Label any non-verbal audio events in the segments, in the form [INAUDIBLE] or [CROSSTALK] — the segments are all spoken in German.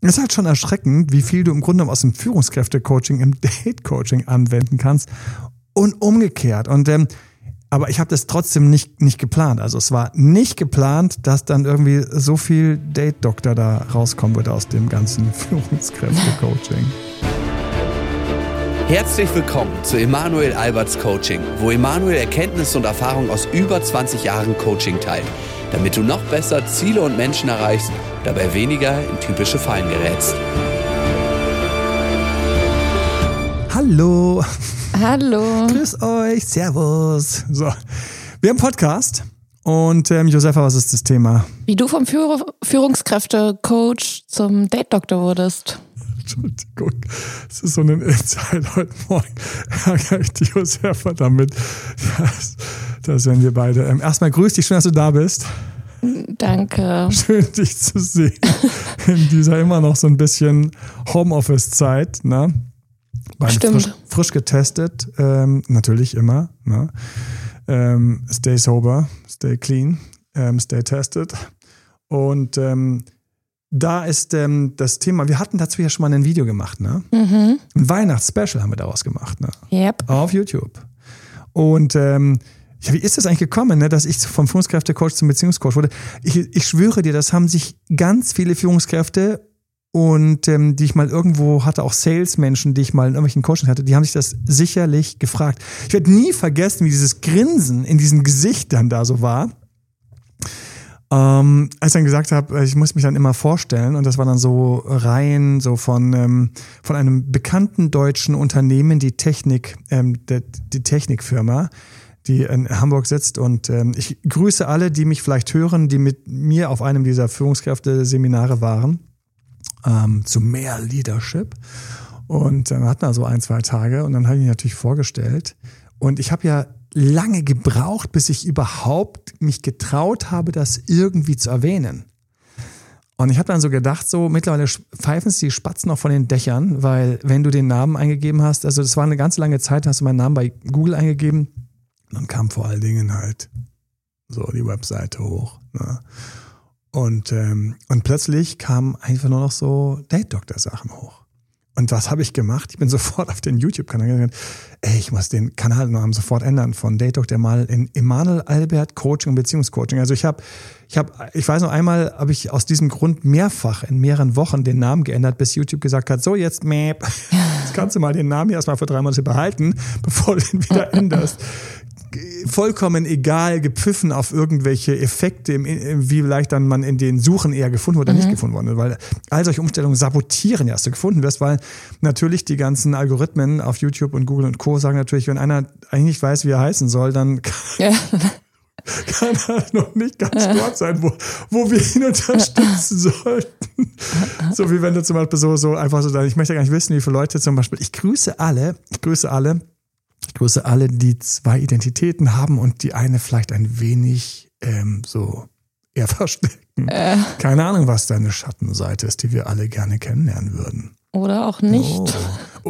Es ist halt schon erschreckend, wie viel du im Grunde aus dem Führungskräfte-Coaching im [LAUGHS] Date-Coaching anwenden kannst und umgekehrt. Und ähm, aber ich habe das trotzdem nicht, nicht geplant. Also es war nicht geplant, dass dann irgendwie so viel Date-Doktor da rauskommen wird aus dem ganzen [LAUGHS] Führungskräfte-Coaching. Herzlich willkommen zu Emanuel Alberts Coaching, wo Emanuel Erkenntnisse und Erfahrung aus über 20 Jahren Coaching teilt, damit du noch besser Ziele und Menschen erreichst, dabei weniger in typische Fallen gerätst. Hallo. Hallo. Grüß euch. Servus. So, wir haben einen Podcast. Und ähm, Josefa, was ist das Thema? Wie du vom Führ Führungskräfte-Coach zum Date-Doktor wurdest. [LAUGHS] Entschuldigung, es ist so ein Insight heute Morgen. Ärgere ich die Josefa damit. Das, das werden wir beide. Ähm, erstmal grüß dich, schön, dass du da bist. Danke. Schön, dich zu sehen. In dieser immer noch so ein bisschen Homeoffice-Zeit. Ne? Beide Stimmt. Frisch, frisch getestet, ähm, natürlich immer. Ne? Ähm, stay sober, stay clean, ähm, stay tested. Und ähm, da ist ähm, das Thema, wir hatten dazu ja schon mal ein Video gemacht, ne? Mhm. Ein Weihnachtsspecial haben wir daraus gemacht, ne? Yep. Auf YouTube. Und ähm, ja, wie ist das eigentlich gekommen, ne, dass ich vom Führungskräftecoach zum Beziehungscoach wurde? Ich, ich schwöre dir, das haben sich ganz viele Führungskräfte und ähm, die ich mal irgendwo hatte, auch Salesmenschen, die ich mal in irgendwelchen Coachings hatte, die haben sich das sicherlich gefragt. Ich werde nie vergessen, wie dieses Grinsen in diesen Gesichtern da so war. Ähm, als ich dann gesagt habe, ich muss mich dann immer vorstellen, und das war dann so Reihen so von, ähm, von einem bekannten deutschen Unternehmen, die Technik, ähm, die, die Technikfirma, die in Hamburg sitzt. Und ähm, ich grüße alle, die mich vielleicht hören, die mit mir auf einem dieser Führungskräfte-Seminare waren, ähm, zu mehr Leadership. Und dann hatten wir so ein, zwei Tage und dann habe ich mich natürlich vorgestellt. Und ich habe ja lange gebraucht, bis ich überhaupt mich getraut habe, das irgendwie zu erwähnen. Und ich habe dann so gedacht, so mittlerweile pfeifen es die Spatzen auch von den Dächern, weil wenn du den Namen eingegeben hast, also das war eine ganz lange Zeit, hast du meinen Namen bei Google eingegeben, dann kam vor allen Dingen halt so die Webseite hoch. Ne? Und, ähm, und plötzlich kamen einfach nur noch so Date-Doctor-Sachen hoch. Und was habe ich gemacht? Ich bin [LAUGHS] sofort auf den YouTube-Kanal gegangen. Ey, ich muss den Kanal noch sofort ändern von Date Doctor mal in Emanuel Albert Coaching und Beziehungscoaching. Also ich habe, ich habe, ich weiß noch einmal, habe ich aus diesem Grund mehrfach in mehreren Wochen den Namen geändert, bis YouTube gesagt hat, so jetzt, mäp, jetzt kannst du mal den Namen hier erstmal für drei Monate behalten, [LAUGHS] bevor du ihn wieder änderst vollkommen egal gepfiffen auf irgendwelche Effekte, wie vielleicht dann man in den Suchen eher gefunden oder mhm. nicht gefunden wurde. Weil all solche Umstellungen sabotieren ja, dass du gefunden wirst, weil natürlich die ganzen Algorithmen auf YouTube und Google und Co. sagen natürlich, wenn einer eigentlich nicht weiß, wie er heißen soll, dann [LAUGHS] kann er noch nicht ganz dort sein, wo, wo wir ihn unterstützen sollten. so wie wenn du zum Beispiel so, so einfach so, ich möchte gar nicht wissen, wie viele Leute zum Beispiel, ich grüße alle, ich grüße alle, ich grüße alle, die zwei Identitäten haben und die eine vielleicht ein wenig ähm, so eher [LAUGHS] verstecken. Äh. Keine Ahnung, was deine Schattenseite ist, die wir alle gerne kennenlernen würden. Oder auch nicht. Oh.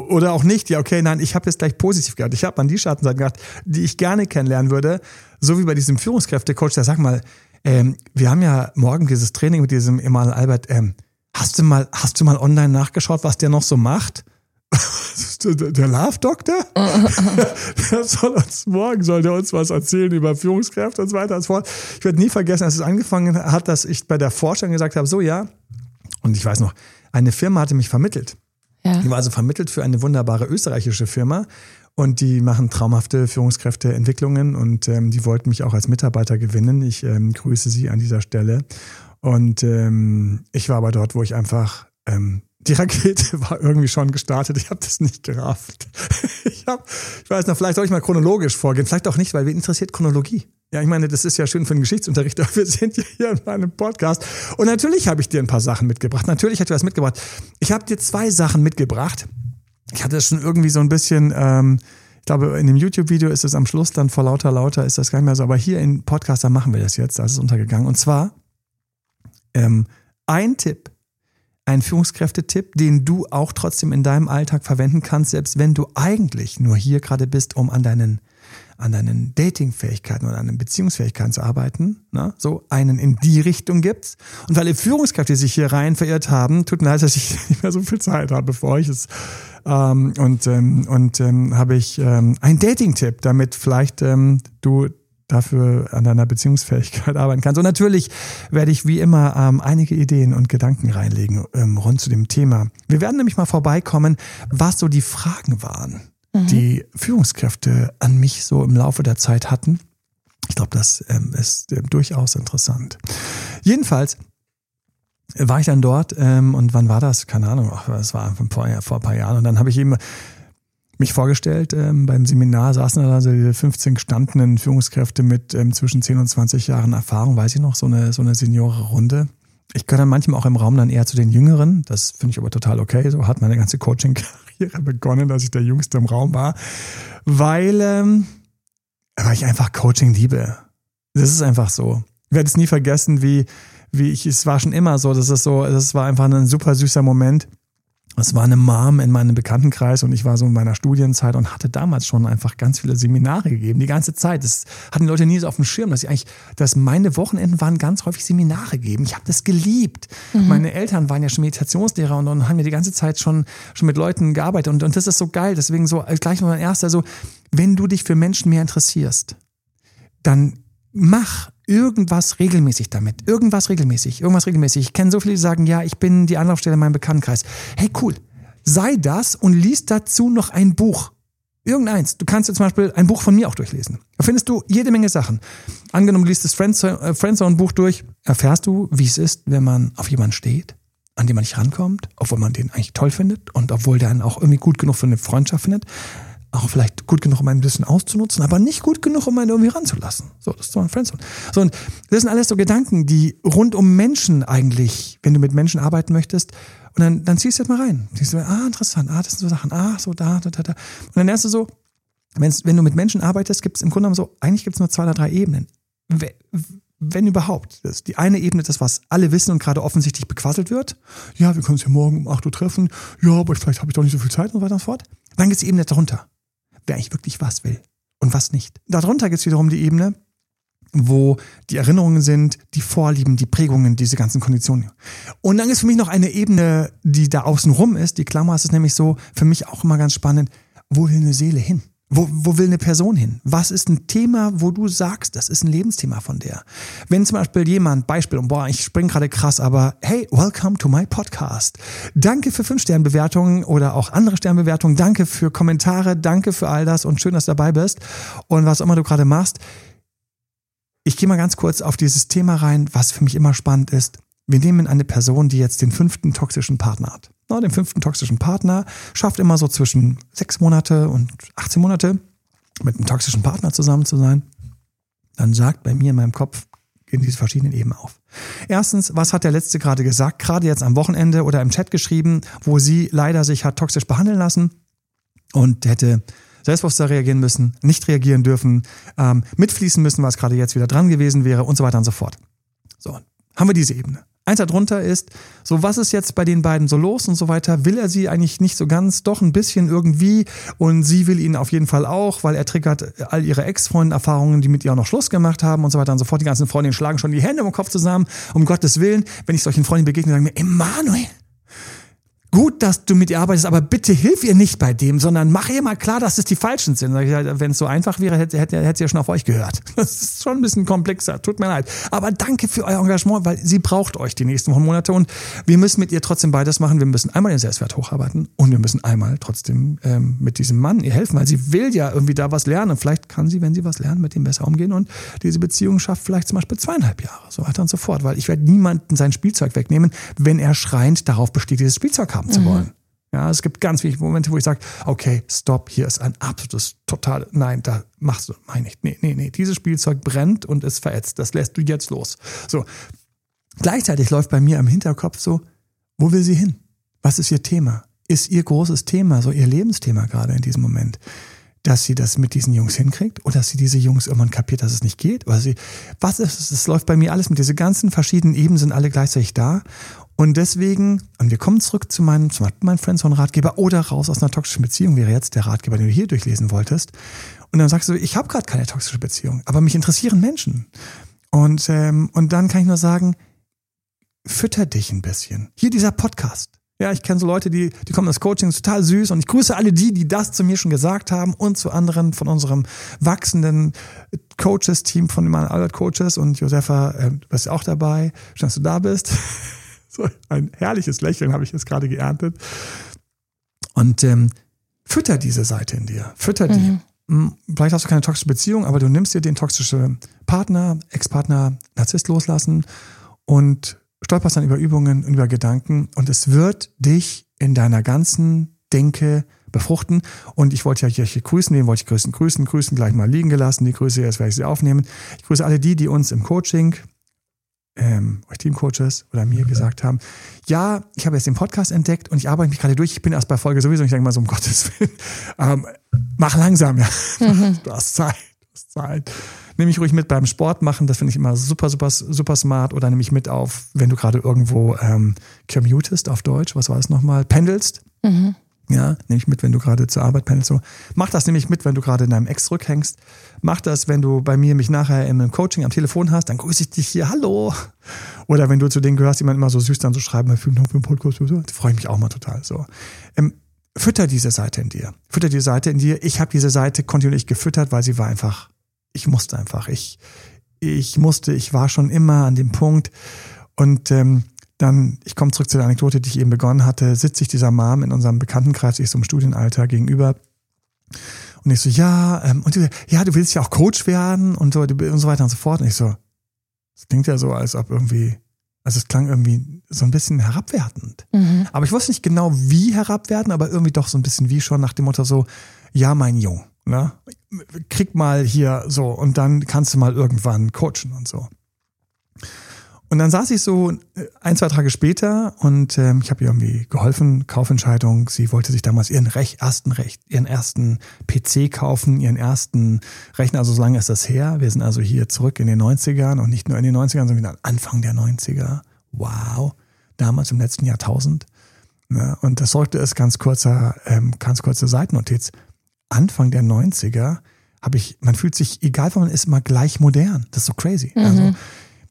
Oder auch nicht. Ja, okay, nein, ich habe jetzt gleich positiv gehabt. Ich habe an die Schattenseiten gedacht, die ich gerne kennenlernen würde. So wie bei diesem Führungskräftecoach, der sag mal, ähm, wir haben ja morgen dieses Training mit diesem Emanuel Albert. Ähm, hast du mal, hast du mal online nachgeschaut, was der noch so macht? [LAUGHS] der Love Doctor? der [LAUGHS] soll uns morgen, soll der uns was erzählen über Führungskräfte und so weiter und so fort. Ich werde nie vergessen, als es angefangen hat, dass ich bei der Forschung gesagt habe, so ja. Und ich weiß noch, eine Firma hatte mich vermittelt. Ja. Die war also vermittelt für eine wunderbare österreichische Firma. Und die machen traumhafte Führungskräfteentwicklungen und ähm, die wollten mich auch als Mitarbeiter gewinnen. Ich ähm, grüße sie an dieser Stelle. Und ähm, ich war aber dort, wo ich einfach ähm, die Rakete [LAUGHS] war irgendwie schon gestartet. Ich habe das nicht gerafft. [LAUGHS] Ich, hab, ich weiß noch, vielleicht soll ich mal chronologisch vorgehen. Vielleicht auch nicht, weil wen interessiert Chronologie? Ja, ich meine, das ist ja schön für den Geschichtsunterricht, [LAUGHS] aber wir sind ja hier in meinem Podcast. Und natürlich habe ich dir ein paar Sachen mitgebracht. Natürlich hat dir was mitgebracht. Ich habe dir zwei Sachen mitgebracht. Ich hatte das schon irgendwie so ein bisschen, ähm, ich glaube, in dem YouTube-Video ist es am Schluss dann vor lauter, lauter ist das gar nicht mehr so. Aber hier im Podcast, da machen wir das jetzt. Da ist es untergegangen. Und zwar ähm, ein Tipp, ein Führungskräftetipp, den du auch trotzdem in deinem Alltag verwenden kannst, selbst wenn du eigentlich nur hier gerade bist, um an deinen an deinen Datingfähigkeiten oder an deinen Beziehungsfähigkeiten zu arbeiten, ne? so einen in die Richtung gibt's. Und weil ihr Führungskräfte sich hier rein verirrt haben, tut mir leid, dass ich [LAUGHS] nicht mehr so viel Zeit habe, bevor ich es ähm, und ähm, und ähm, habe ich ähm, einen Dating-Tipp, damit vielleicht ähm, du dafür an deiner Beziehungsfähigkeit [LAUGHS] arbeiten kannst. Und natürlich werde ich wie immer ähm, einige Ideen und Gedanken reinlegen ähm, rund zu dem Thema. Wir werden nämlich mal vorbeikommen, was so die Fragen waren. Die Führungskräfte an mich so im Laufe der Zeit hatten. Ich glaube, das ähm, ist äh, durchaus interessant. Jedenfalls war ich dann dort ähm, und wann war das? Keine Ahnung, es war vor, vor ein paar Jahren. Und dann habe ich eben mich vorgestellt. Ähm, beim Seminar saßen da also diese 15 gestandenen Führungskräfte mit ähm, zwischen 10 und 20 Jahren Erfahrung, weiß ich noch, so eine, so eine Seniore-Runde. Ich gehöre dann manchmal auch im Raum dann eher zu den Jüngeren. Das finde ich aber total okay. So hat meine ganze Coaching-Karriere begonnen, dass ich der Jüngste im Raum war. Weil, ähm, weil ich einfach Coaching liebe. Das ist einfach so. Ich werde es nie vergessen, wie, wie ich, es war schon immer so, das ist so, das war einfach ein super süßer Moment es war eine Mom in meinem Bekanntenkreis und ich war so in meiner Studienzeit und hatte damals schon einfach ganz viele Seminare gegeben, die ganze Zeit. Das hatten die Leute nie so auf dem Schirm, dass ich eigentlich, dass meine Wochenenden waren ganz häufig Seminare geben. Ich habe das geliebt. Mhm. Meine Eltern waren ja schon Meditationslehrer und, und haben mir die ganze Zeit schon, schon mit Leuten gearbeitet und, und das ist so geil. Deswegen so gleich mal mein erster, so, wenn du dich für Menschen mehr interessierst, dann mach irgendwas regelmäßig damit. Irgendwas regelmäßig. Irgendwas regelmäßig. Ich kenne so viele, die sagen, ja, ich bin die Anlaufstelle in meinem Bekanntenkreis. Hey, cool. Sei das und lies dazu noch ein Buch. Irgendeins. Du kannst zum Beispiel ein Buch von mir auch durchlesen. Da findest du jede Menge Sachen. Angenommen, du liest das äh, Friendzone-Buch durch, erfährst du, wie es ist, wenn man auf jemanden steht, an den man nicht rankommt, obwohl man den eigentlich toll findet und obwohl der einen auch irgendwie gut genug für eine Freundschaft findet auch vielleicht gut genug, um ein bisschen auszunutzen, aber nicht gut genug, um einen irgendwie ranzulassen. So, das ist so ein Friendzone. So, und das sind alles so Gedanken, die rund um Menschen eigentlich, wenn du mit Menschen arbeiten möchtest, und dann, dann ziehst du jetzt mal rein. Siehst du, ah, interessant, ah, das sind so Sachen, ah, so da, da, da, da. Und dann lernst du so, wenn's, wenn du mit Menschen arbeitest, gibt es im Grunde genommen so, eigentlich gibt es nur zwei oder drei Ebenen. Wenn überhaupt. Das ist die eine Ebene, das, was alle wissen und gerade offensichtlich bequasselt wird. Ja, wir können uns ja morgen um 8 Uhr treffen. Ja, aber vielleicht habe ich doch nicht so viel Zeit und so weiter und so fort. Dann gibt es die Ebene darunter wer eigentlich wirklich was will und was nicht. Darunter gibt es wiederum die Ebene, wo die Erinnerungen sind, die Vorlieben, die Prägungen, diese ganzen Konditionen. Und dann ist für mich noch eine Ebene, die da außen rum ist. Die Klammer ist nämlich so, für mich auch immer ganz spannend, wo will eine Seele hin? Wo, wo will eine Person hin? Was ist ein Thema, wo du sagst, das ist ein Lebensthema von der? Wenn zum Beispiel jemand, Beispiel, und boah, ich spring gerade krass, aber hey, welcome to my podcast. Danke für fünf Sternbewertungen oder auch andere Sternbewertungen. Danke für Kommentare. Danke für all das und schön, dass du dabei bist. Und was auch immer du gerade machst. Ich gehe mal ganz kurz auf dieses Thema rein, was für mich immer spannend ist. Wir nehmen eine Person, die jetzt den fünften toxischen Partner hat na, den fünften toxischen Partner, schafft immer so zwischen sechs Monate und 18 Monate mit einem toxischen Partner zusammen zu sein, dann sagt bei mir in meinem Kopf, gehen diese verschiedenen Ebenen auf. Erstens, was hat der Letzte gerade gesagt, gerade jetzt am Wochenende oder im Chat geschrieben, wo sie leider sich hat toxisch behandeln lassen und hätte selbstbewusster reagieren müssen, nicht reagieren dürfen, ähm, mitfließen müssen, was gerade jetzt wieder dran gewesen wäre und so weiter und so fort. So, haben wir diese Ebene. Eins darunter ist, so was ist jetzt bei den beiden so los und so weiter. Will er sie eigentlich nicht so ganz, doch ein bisschen irgendwie und sie will ihn auf jeden Fall auch, weil er triggert all ihre Ex-Freunde-Erfahrungen, die mit ihr auch noch Schluss gemacht haben und so weiter und so fort. Die ganzen Freundinnen schlagen schon die Hände im Kopf zusammen, um Gottes Willen. Wenn ich solchen Freunden begegne, sagen mir, Emanuel, gut, dass du mit ihr arbeitest, aber bitte hilf ihr nicht bei dem, sondern mach ihr mal klar, dass es die Falschen sind. Wenn es so einfach wäre, hätte, hätte, hätte sie ja schon auf euch gehört. [LAUGHS] Das ist schon ein bisschen komplexer, tut mir leid. Aber danke für euer Engagement, weil sie braucht euch die nächsten Monate und wir müssen mit ihr trotzdem beides machen. Wir müssen einmal den Selbstwert hocharbeiten und wir müssen einmal trotzdem ähm, mit diesem Mann ihr helfen, weil sie will ja irgendwie da was lernen. Und vielleicht kann sie, wenn sie was lernt, mit ihm besser umgehen und diese Beziehung schafft vielleicht zum Beispiel zweieinhalb Jahre, so weiter und so fort. Weil ich werde niemanden sein Spielzeug wegnehmen, wenn er schreiend darauf besteht, dieses Spielzeug haben zu mhm. wollen. Ja, es gibt ganz wenige Momente, wo ich sage, okay, stopp, hier ist ein absolutes total, nein, da machst du, meine ich, nee, nee, nee, dieses Spielzeug brennt und ist verätzt, das lässt du jetzt los. So. Gleichzeitig läuft bei mir im Hinterkopf so, wo will sie hin? Was ist ihr Thema? Ist ihr großes Thema, so ihr Lebensthema gerade in diesem Moment? dass sie das mit diesen Jungs hinkriegt oder dass sie diese Jungs irgendwann kapiert, dass es nicht geht oder sie, was ist es? Es läuft bei mir alles mit diese ganzen verschiedenen Ebenen sind alle gleichzeitig da und deswegen, und wir kommen zurück zu meinem, zu meinem Friendzone-Ratgeber oder raus aus einer toxischen Beziehung wäre jetzt der Ratgeber, den du hier durchlesen wolltest. Und dann sagst du, ich habe gerade keine toxische Beziehung, aber mich interessieren Menschen. Und, ähm, und dann kann ich nur sagen, fütter dich ein bisschen. Hier dieser Podcast. Ja, ich kenne so Leute, die, die kommen ins Coaching, total süß und ich grüße alle die, die das zu mir schon gesagt haben und zu anderen von unserem wachsenden Coaches-Team von den Albert Coaches und Josefa, äh, du bist auch dabei. Schön, dass du da bist. [LAUGHS] so ein herrliches Lächeln habe ich jetzt gerade geerntet. Und ähm, fütter diese Seite in dir, fütter die. Mhm. Hm, vielleicht hast du keine toxische Beziehung, aber du nimmst dir den toxischen Partner, Ex-Partner, Narzisst loslassen und stolperst dann über Übungen und über Gedanken und es wird dich in deiner ganzen Denke befruchten. Und ich wollte ja hier grüßen, den wollte ich grüßen, grüßen, grüßen, gleich mal liegen gelassen. Die Grüße, jetzt werde ich sie aufnehmen. Ich grüße alle die, die uns im Coaching, ähm, euch Teamcoaches oder mir gesagt haben, ja, ich habe jetzt den Podcast entdeckt und ich arbeite mich gerade durch. Ich bin erst bei Folge sowieso. Ich denke mal so, um Gottes Willen, [LAUGHS] ähm, mach langsam, ja. Mhm. [LAUGHS] Du hast Zeit, du hast Zeit nehme ich ruhig mit beim Sport machen. Das finde ich immer super, super, super smart. Oder nehme ich mit auf, wenn du gerade irgendwo ähm, commutest auf Deutsch, was war das nochmal? Pendelst. Mhm. Ja, nehme ich mit, wenn du gerade zur Arbeit pendelst. So. Mach das nämlich mit, wenn du gerade in deinem Ex zurückhängst. Mach das, wenn du bei mir mich nachher im Coaching am Telefon hast, dann grüße ich dich hier, hallo. Oder wenn du zu denen gehörst, die man immer so süß dann so schreiben, für einen Podcast, da freue ich mich auch mal total so. Ähm, fütter diese Seite in dir. Fütter die Seite in dir. Ich habe diese Seite kontinuierlich gefüttert, weil sie war einfach ich musste einfach. Ich, ich musste, ich war schon immer an dem Punkt. Und ähm, dann, ich komme zurück zu der Anekdote, die ich eben begonnen hatte, sitze ich dieser Mom in unserem Bekanntenkreis, ich so im Studienalter gegenüber. Und ich so, ja, ähm, und die, ja, du willst ja auch Coach werden und so, und so weiter und so fort. Und ich so, das klingt ja so, als ob irgendwie, also es klang irgendwie so ein bisschen herabwertend. Mhm. Aber ich wusste nicht genau, wie herabwertend, aber irgendwie doch so ein bisschen wie schon nach dem Motto so, ja, mein Jung. Ne? Krieg mal hier so und dann kannst du mal irgendwann coachen und so. Und dann saß ich so äh, ein, zwei Tage später und ähm, ich habe ihr irgendwie geholfen, Kaufentscheidung. Sie wollte sich damals ihren Rech ersten Recht, ihren ersten PC kaufen, ihren ersten Rechner. Also so lange ist das her. Wir sind also hier zurück in den 90ern und nicht nur in den 90ern, sondern Anfang der 90er. Wow. Damals im letzten Jahrtausend. Ja, und das sollte es ganz kurzer, ähm, ganz kurze Seitennotiz. Anfang der 90er habe ich, man fühlt sich, egal wo man ist, immer gleich modern. Das ist so crazy. Mhm. Also,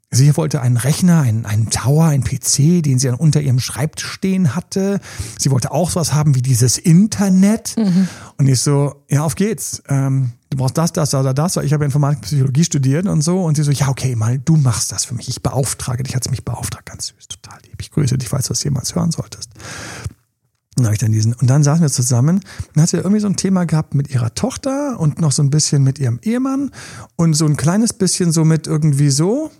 Sie wollte einen Rechner, einen, einen Tower, einen PC, den sie dann unter ihrem Schreibtisch stehen hatte. Sie wollte auch sowas haben wie dieses Internet. Mhm. Und ich so, ja, auf geht's. Ähm, du brauchst das, das oder das. Ich habe Informatik Psychologie studiert und so. Und sie so, ja, okay, mal, du machst das für mich. Ich beauftrage dich. Hat sie mich beauftragt. Ganz süß, total lieb. Ich grüße dich, falls du das jemals hören solltest. Und dann, ich dann diesen, und dann saßen wir zusammen und hat sie irgendwie so ein Thema gehabt mit ihrer Tochter und noch so ein bisschen mit ihrem Ehemann und so ein kleines bisschen so mit irgendwie so.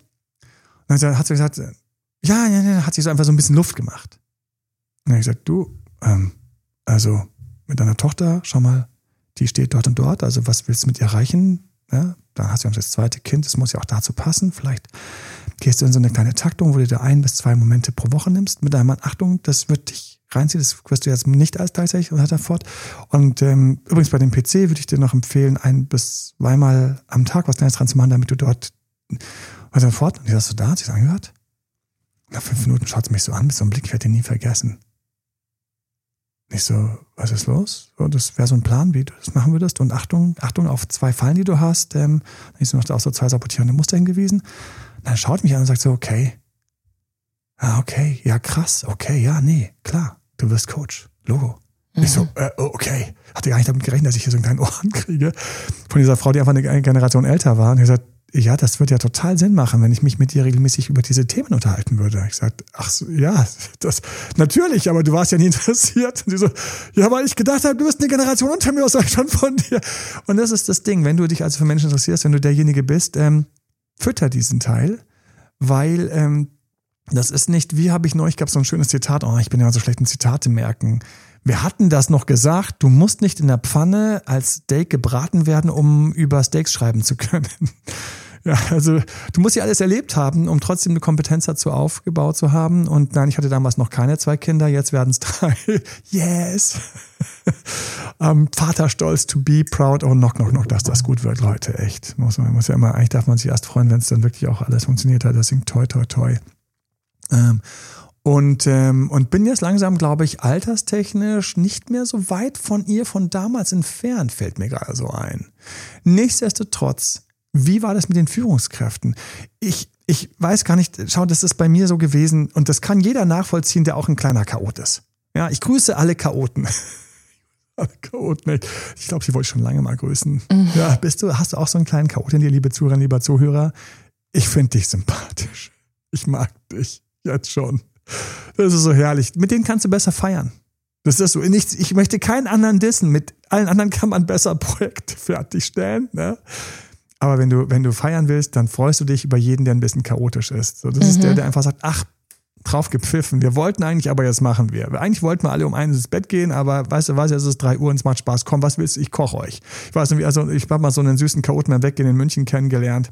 Und dann hat sie gesagt, ja, ja, ja, hat sie so einfach so ein bisschen Luft gemacht. Und dann habe ich gesagt, du, ähm, also mit deiner Tochter, schau mal, die steht dort und dort, also was willst du mit ihr erreichen? Ja, dann hast du das zweite Kind, das muss ja auch dazu passen. Vielleicht gehst du in so eine kleine Taktung, wo du dir ein bis zwei Momente pro Woche nimmst mit deinem Mann. Achtung, das wird dich reinzieht. Das wirst du jetzt nicht als gleichzeitig und hat er fort. Und ähm, übrigens bei dem PC würde ich dir noch empfehlen, ein bis zweimal am Tag was Kleines dran zu machen, damit du dort und dann fort. Und die hast du da, hat sich angehört. Nach fünf Minuten schaut sie mich so an, mit so einem Blick, ich werde den nie vergessen. Nicht so, was ist los? So, das wäre so ein Plan, wie du das machen würdest. Und Achtung, Achtung auf zwei Fallen, die du hast. Ähm, dann ist noch auf so zwei sabotierende Muster hingewiesen. Und dann schaut mich an und sagt so, okay, Ah, okay, ja, krass, okay, ja, nee, klar, du wirst Coach, Logo. Mhm. Ich so, äh, oh, okay, hatte gar nicht damit gerechnet, dass ich hier so einen kleinen Ohren [LAUGHS] kriege von dieser Frau, die einfach eine Generation älter war. Und ich gesagt, ja, das wird ja total Sinn machen, wenn ich mich mit dir regelmäßig über diese Themen unterhalten würde. Ich sagte, ach so, ja, das natürlich, aber du warst ja nie [LAUGHS] interessiert. Und sie so, ja, weil ich gedacht habe, du bist eine Generation unter mir, was sag ich schon von dir? Und das ist das Ding, wenn du dich also für Menschen interessierst, wenn du derjenige bist, ähm, fütter diesen Teil, weil ähm, das ist nicht, wie habe ich neulich, gab so ein schönes Zitat, oh, ich bin ja so schlecht in Zitate merken. Wir hatten das noch gesagt, du musst nicht in der Pfanne als Steak gebraten werden, um über Steaks schreiben zu können. [LAUGHS] Ja, also du musst ja alles erlebt haben, um trotzdem eine Kompetenz dazu aufgebaut zu haben. Und nein, ich hatte damals noch keine zwei Kinder, jetzt werden es [LAUGHS] drei. Yes! [LAUGHS] ähm, Vaterstolz to be proud. Oh, knock, knock, knock, dass das gut wird, Leute. Echt. Muss man muss ja immer, eigentlich darf man sich erst freuen, wenn es dann wirklich auch alles funktioniert hat. Deswegen toi, toi, toi. Ähm, und, ähm, und bin jetzt langsam, glaube ich, alterstechnisch nicht mehr so weit von ihr von damals entfernt, fällt mir gerade so ein. Nichtsdestotrotz, wie war das mit den Führungskräften? Ich, ich weiß gar nicht, schau, das ist bei mir so gewesen und das kann jeder nachvollziehen, der auch ein kleiner Chaot ist. Ja, ich grüße alle Chaoten. [LAUGHS] alle Chaoten. Ich glaube, sie wollte schon lange mal grüßen. Mhm. Ja, bist du, hast du auch so einen kleinen Chaot in dir, liebe Zuhörer, lieber Zuhörer? Ich finde dich sympathisch. Ich mag dich. Jetzt schon. Das ist so herrlich. Mit denen kannst du besser feiern. Das ist so. Ich, ich möchte keinen anderen dissen. Mit allen anderen kann man besser [LAUGHS] Projekte fertigstellen. Ne? Aber wenn du, wenn du feiern willst, dann freust du dich über jeden, der ein bisschen chaotisch ist. So, das mhm. ist der, der einfach sagt, ach, drauf gepfiffen. Wir wollten eigentlich, aber jetzt machen wir. Eigentlich wollten wir alle um eins ins Bett gehen, aber weißt du was, jetzt ist es drei Uhr und es macht Spaß. Komm, was willst du? Ich koche euch. Ich weiß nicht, also ich habe mal so einen süßen Chaoten beim Weggehen in München kennengelernt.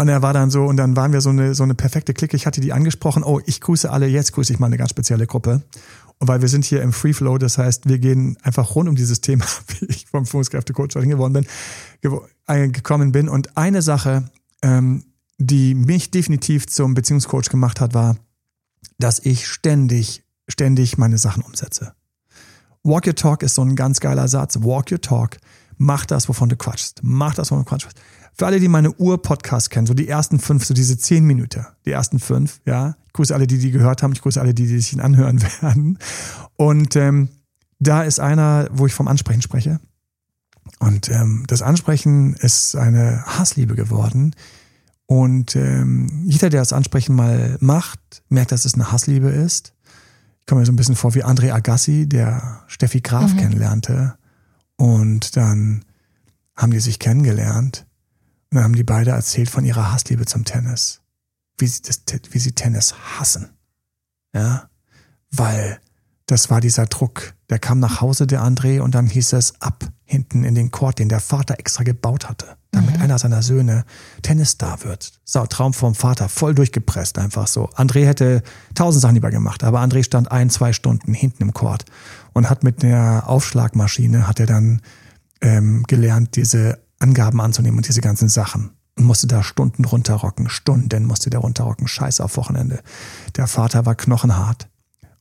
Und er war dann so, und dann waren wir so eine, so eine perfekte Clique. Ich hatte die angesprochen, oh, ich grüße alle, jetzt grüße ich mal eine ganz spezielle Gruppe. Und weil wir sind hier im Free Flow, das heißt, wir gehen einfach rund um dieses Thema, [LAUGHS] wie ich vom Führungskräftecoach geworden bin, äh, gekommen bin. Und eine Sache, ähm, die mich definitiv zum Beziehungscoach gemacht hat, war, dass ich ständig, ständig meine Sachen umsetze. Walk your talk ist so ein ganz geiler Satz. Walk your talk. Mach das, wovon du quatschst. Mach das, wovon du quatschst. Für alle, die meine Ur-Podcast kennen, so die ersten fünf, so diese zehn Minuten, die ersten fünf, ja. Ich grüße alle, die die gehört haben. Ich grüße alle, die, die sich ihn anhören [LAUGHS] werden. Und ähm, da ist einer, wo ich vom Ansprechen spreche. Und ähm, das Ansprechen ist eine Hassliebe geworden. Und ähm, jeder, der das Ansprechen mal macht, merkt, dass es eine Hassliebe ist. Ich komme mir so ein bisschen vor wie André Agassi, der Steffi Graf mhm. kennenlernte. Und dann haben die sich kennengelernt und dann haben die beide erzählt von ihrer Hassliebe zum Tennis. Wie sie, das, wie sie Tennis hassen. Ja, weil das war dieser Druck. Der kam nach Hause, der André, und dann hieß es ab hinten in den Court, den der Vater extra gebaut hatte, damit mhm. einer seiner Söhne Tennisstar wird. So, Traum vom Vater, voll durchgepresst, einfach so. André hätte tausend Sachen lieber gemacht, aber André stand ein, zwei Stunden hinten im Court und hat mit der Aufschlagmaschine, hat er dann ähm, gelernt, diese Angaben anzunehmen und diese ganzen Sachen. Und musste da Stunden runterrocken. Stunden musste der runterrocken. Scheiß auf Wochenende. Der Vater war knochenhart.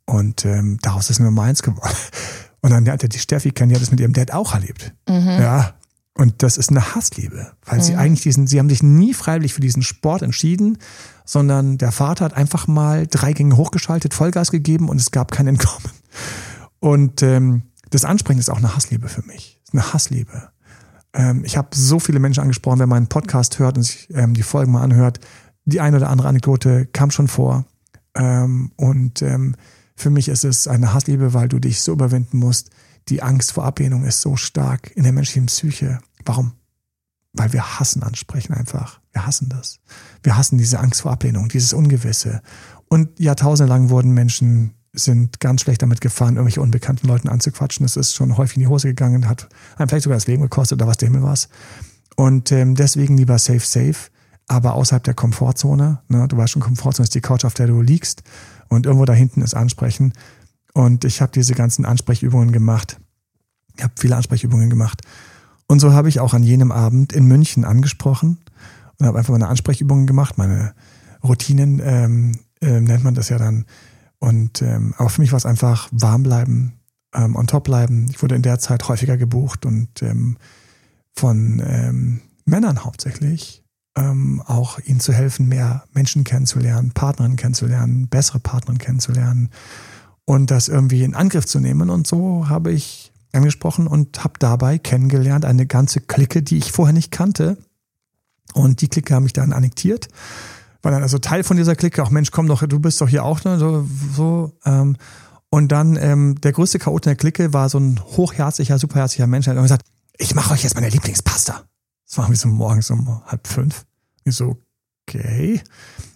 Und ähm, daraus ist nur meins geworden. [LAUGHS] Und dann hat er die Steffi kennen, die hat es mit ihrem Dad auch erlebt. Mhm. Ja. Und das ist eine Hassliebe, weil mhm. sie eigentlich diesen, sie haben sich nie freiwillig für diesen Sport entschieden, sondern der Vater hat einfach mal drei Gänge hochgeschaltet, Vollgas gegeben und es gab kein Entkommen. Und ähm, das Ansprechen ist auch eine Hassliebe für mich. Eine Hassliebe. Ähm, ich habe so viele Menschen angesprochen, wer meinen Podcast hört und sich ähm, die Folgen mal anhört, die eine oder andere Anekdote kam schon vor. Ähm, und ähm, für mich ist es eine Hassliebe, weil du dich so überwinden musst. Die Angst vor Ablehnung ist so stark in der menschlichen Psyche. Warum? Weil wir hassen ansprechen einfach. Wir hassen das. Wir hassen diese Angst vor Ablehnung, dieses Ungewisse. Und jahrtausendelang wurden Menschen sind ganz schlecht damit gefahren, irgendwelche unbekannten Leuten anzuquatschen. Das ist schon häufig in die Hose gegangen, hat einem vielleicht sogar das Leben gekostet oder was der Himmel war. Und ähm, deswegen lieber safe, safe, aber außerhalb der Komfortzone. Ne? Du weißt schon, Komfortzone ist die Couch, auf der du liegst und irgendwo da hinten ist Ansprechen. Und ich habe diese ganzen Ansprechübungen gemacht. Ich habe viele Ansprechübungen gemacht. Und so habe ich auch an jenem Abend in München angesprochen und habe einfach meine Ansprechübungen gemacht, meine Routinen ähm, äh, nennt man das ja dann und ähm, aber für mich war es einfach warm bleiben, ähm, on top bleiben. Ich wurde in der Zeit häufiger gebucht und ähm, von ähm, Männern hauptsächlich ähm, auch ihnen zu helfen, mehr Menschen kennenzulernen, Partnerinnen kennenzulernen, bessere Partnerinnen kennenzulernen und das irgendwie in Angriff zu nehmen. Und so habe ich angesprochen und habe dabei kennengelernt eine ganze Clique, die ich vorher nicht kannte. Und die Clique habe mich dann annektiert war dann also Teil von dieser Clique, auch Mensch, komm doch, du bist doch hier auch, ne? So, so ähm, und dann ähm, der größte Chaot in der Clique war so ein hochherzlicher, superherzlicher Mensch, der hat gesagt, ich mache euch jetzt meine Lieblingspasta. Das war wie so morgens um halb fünf. Ich so, okay.